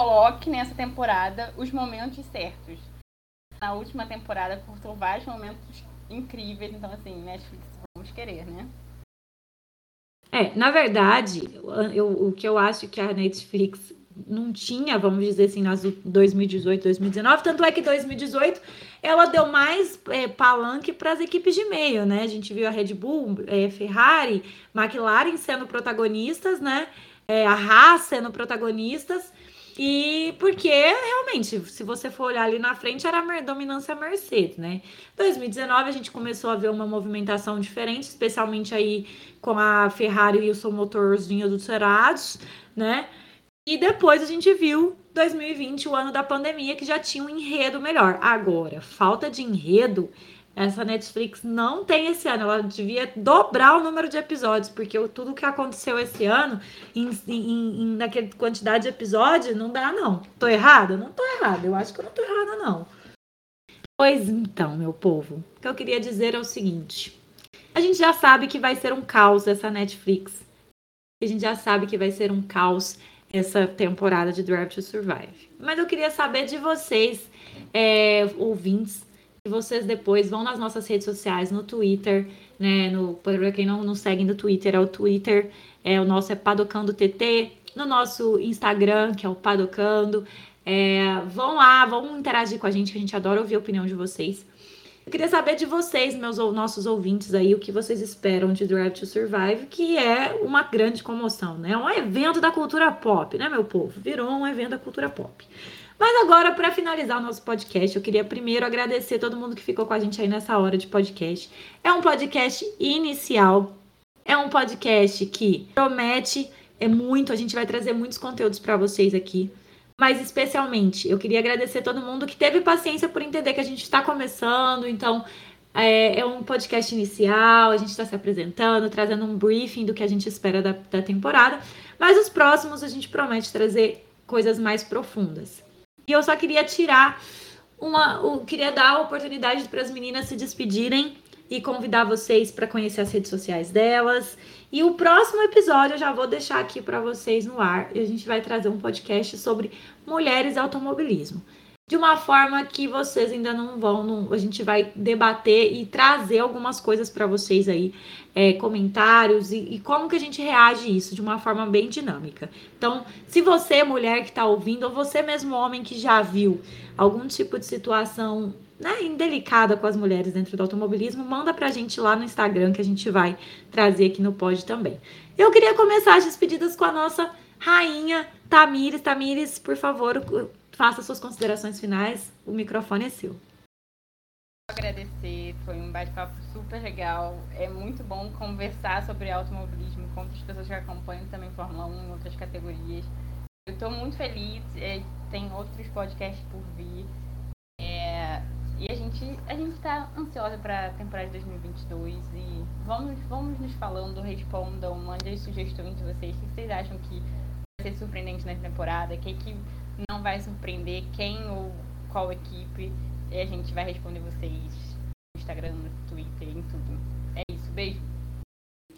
coloque nessa temporada os momentos certos. Na última temporada cortou vários momentos incríveis, então assim, Netflix, vamos querer, né? É, na verdade, eu, o que eu acho que a Netflix não tinha, vamos dizer assim, nas 2018, 2019, tanto é que 2018 ela deu mais é, palanque para as equipes de meio, né? A gente viu a Red Bull, é, Ferrari, McLaren sendo protagonistas, né? É, a Haas sendo protagonistas. E porque realmente, se você for olhar ali na frente, era a dominância Mercedes, né? 2019 a gente começou a ver uma movimentação diferente, especialmente aí com a Ferrari e o seu motorzinho adulterados, né? E depois a gente viu 2020, o ano da pandemia, que já tinha um enredo melhor. Agora, falta de enredo, essa Netflix não tem esse ano. Ela devia dobrar o número de episódios, porque tudo que aconteceu esse ano, em, em, em naquela quantidade de episódios, não dá, não. Tô errada? Não tô errada. Eu acho que eu não tô errada, não. Pois então, meu povo, o que eu queria dizer é o seguinte: a gente já sabe que vai ser um caos essa Netflix. A gente já sabe que vai ser um caos essa temporada de Drive to Survive. Mas eu queria saber de vocês, é, ouvintes, que vocês depois vão nas nossas redes sociais, no Twitter, né? No, para quem não nos segue no Twitter, é o Twitter, é, o nosso é Padocando TT, no nosso Instagram, que é o Padocando. É, vão lá, vão interagir com a gente, que a gente adora ouvir a opinião de vocês. Eu queria saber de vocês, meus nossos ouvintes aí, o que vocês esperam de Drive to Survive, que é uma grande comoção, né? É um evento da cultura pop, né, meu povo? Virou um evento da cultura pop. Mas agora, para finalizar o nosso podcast, eu queria primeiro agradecer todo mundo que ficou com a gente aí nessa hora de podcast. É um podcast inicial, é um podcast que promete é muito, a gente vai trazer muitos conteúdos para vocês aqui. Mas especialmente, eu queria agradecer todo mundo que teve paciência por entender que a gente está começando, então é, é, um podcast inicial, a gente está se apresentando, trazendo um briefing do que a gente espera da, da temporada, mas os próximos a gente promete trazer coisas mais profundas. E eu só queria tirar uma. Eu queria dar a oportunidade para as meninas se despedirem e convidar vocês para conhecer as redes sociais delas. E o próximo episódio eu já vou deixar aqui para vocês no ar. E a gente vai trazer um podcast sobre mulheres e automobilismo. de uma forma que vocês ainda não vão. Não, a gente vai debater e trazer algumas coisas para vocês aí, é, comentários e, e, como que a gente reage isso de uma forma bem dinâmica. Então, se você, mulher que está ouvindo, ou você mesmo, homem que já viu algum tipo de situação né, indelicada com as mulheres dentro do automobilismo, manda para a gente lá no Instagram que a gente vai trazer aqui no Pod também. Eu queria começar as despedidas com a nossa rainha Tamires. Tamires, por favor, faça suas considerações finais. O microfone é seu. Agradecer, foi um bate-papo super legal. É muito bom conversar sobre automobilismo com outras pessoas que acompanham também Fórmula 1 em outras categorias. Eu estou muito feliz, é, tem outros podcasts por vir. É, e a gente a gente está ansiosa para a temporada de 2022 e vamos, vamos nos falando, respondam, mandem sugestões de vocês. O que vocês acham que vai ser surpreendente nessa temporada? O que, que não vai surpreender quem ou qual equipe. E a gente vai responder vocês no Instagram, no Twitter, em tudo. É isso, beijo.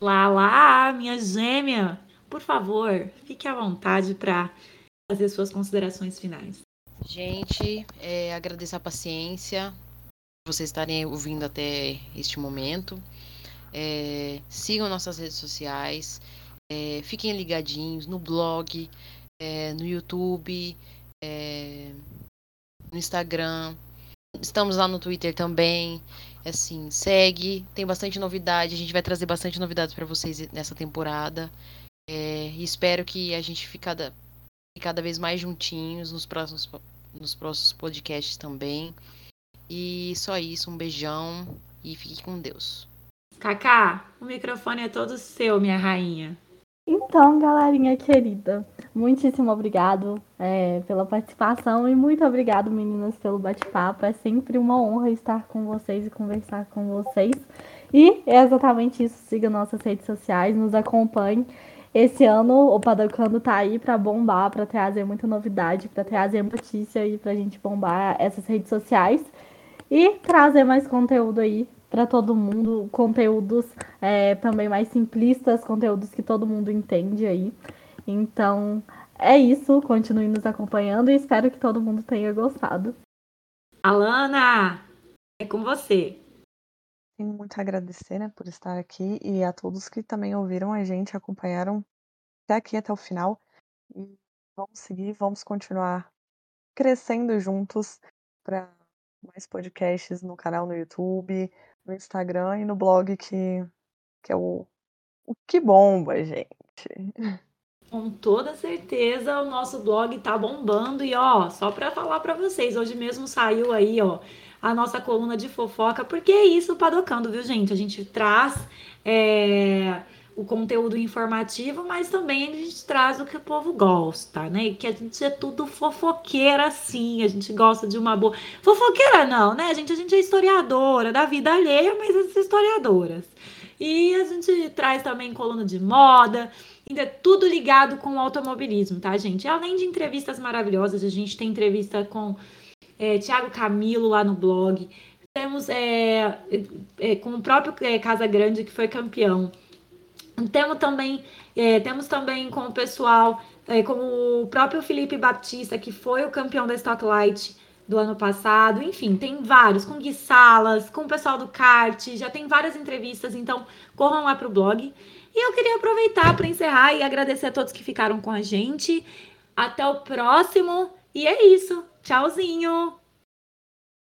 Lá, lá, minha gêmea. Por favor, fique à vontade para fazer suas considerações finais. Gente, é, agradeço a paciência, vocês estarem ouvindo até este momento. É, sigam nossas redes sociais, é, fiquem ligadinhos no blog, é, no YouTube, é, no Instagram. Estamos lá no Twitter também. Assim, segue, tem bastante novidade. A gente vai trazer bastante novidades para vocês nessa temporada. É, espero que a gente fique cada, cada vez mais juntinhos nos próximos, nos próximos podcasts também. E só isso, um beijão e fique com Deus. Kaká, o microfone é todo seu, minha rainha. Então, galerinha querida, muitíssimo obrigado é, pela participação e muito obrigado, meninas, pelo bate-papo. É sempre uma honra estar com vocês e conversar com vocês. E é exatamente isso. Siga nossas redes sociais, nos acompanhe. Esse ano o Padocando tá aí para bombar, para trazer muita novidade, para trazer notícia e pra gente bombar essas redes sociais e trazer mais conteúdo aí para todo mundo, conteúdos é, também mais simplistas, conteúdos que todo mundo entende aí. Então, é isso. Continue nos acompanhando e espero que todo mundo tenha gostado. Alana, é com você. Tenho muito a agradecer né, por estar aqui e a todos que também ouviram a gente, acompanharam até aqui, até o final. E vamos seguir, vamos continuar crescendo juntos para mais podcasts no canal no YouTube, no Instagram e no blog que, que é o, o que bomba, gente. Com toda certeza o nosso blog tá bombando e ó, só para falar para vocês, hoje mesmo saiu aí, ó, a nossa coluna de fofoca, porque é isso padocando, viu, gente? A gente traz é, o conteúdo informativo, mas também a gente traz o que o povo gosta, né? Que a gente é tudo fofoqueira assim, a gente gosta de uma boa. Fofoqueira não, né, gente? A gente é historiadora da vida alheia, mas as historiadoras. E a gente traz também coluna de moda, ainda é tudo ligado com o automobilismo, tá, gente? Além de entrevistas maravilhosas, a gente tem entrevista com é, Tiago Camilo lá no blog. Temos é, é, com o próprio é, Casa Grande, que foi campeão. Temos também, é, temos também com o pessoal, é, com o próprio Felipe Baptista, que foi o campeão da Stock Light do ano passado. Enfim, tem vários, com Gui Salas, com o pessoal do kart, já tem várias entrevistas, então corram lá pro blog. E eu queria aproveitar para encerrar e agradecer a todos que ficaram com a gente. Até o próximo. E é isso. Tchauzinho!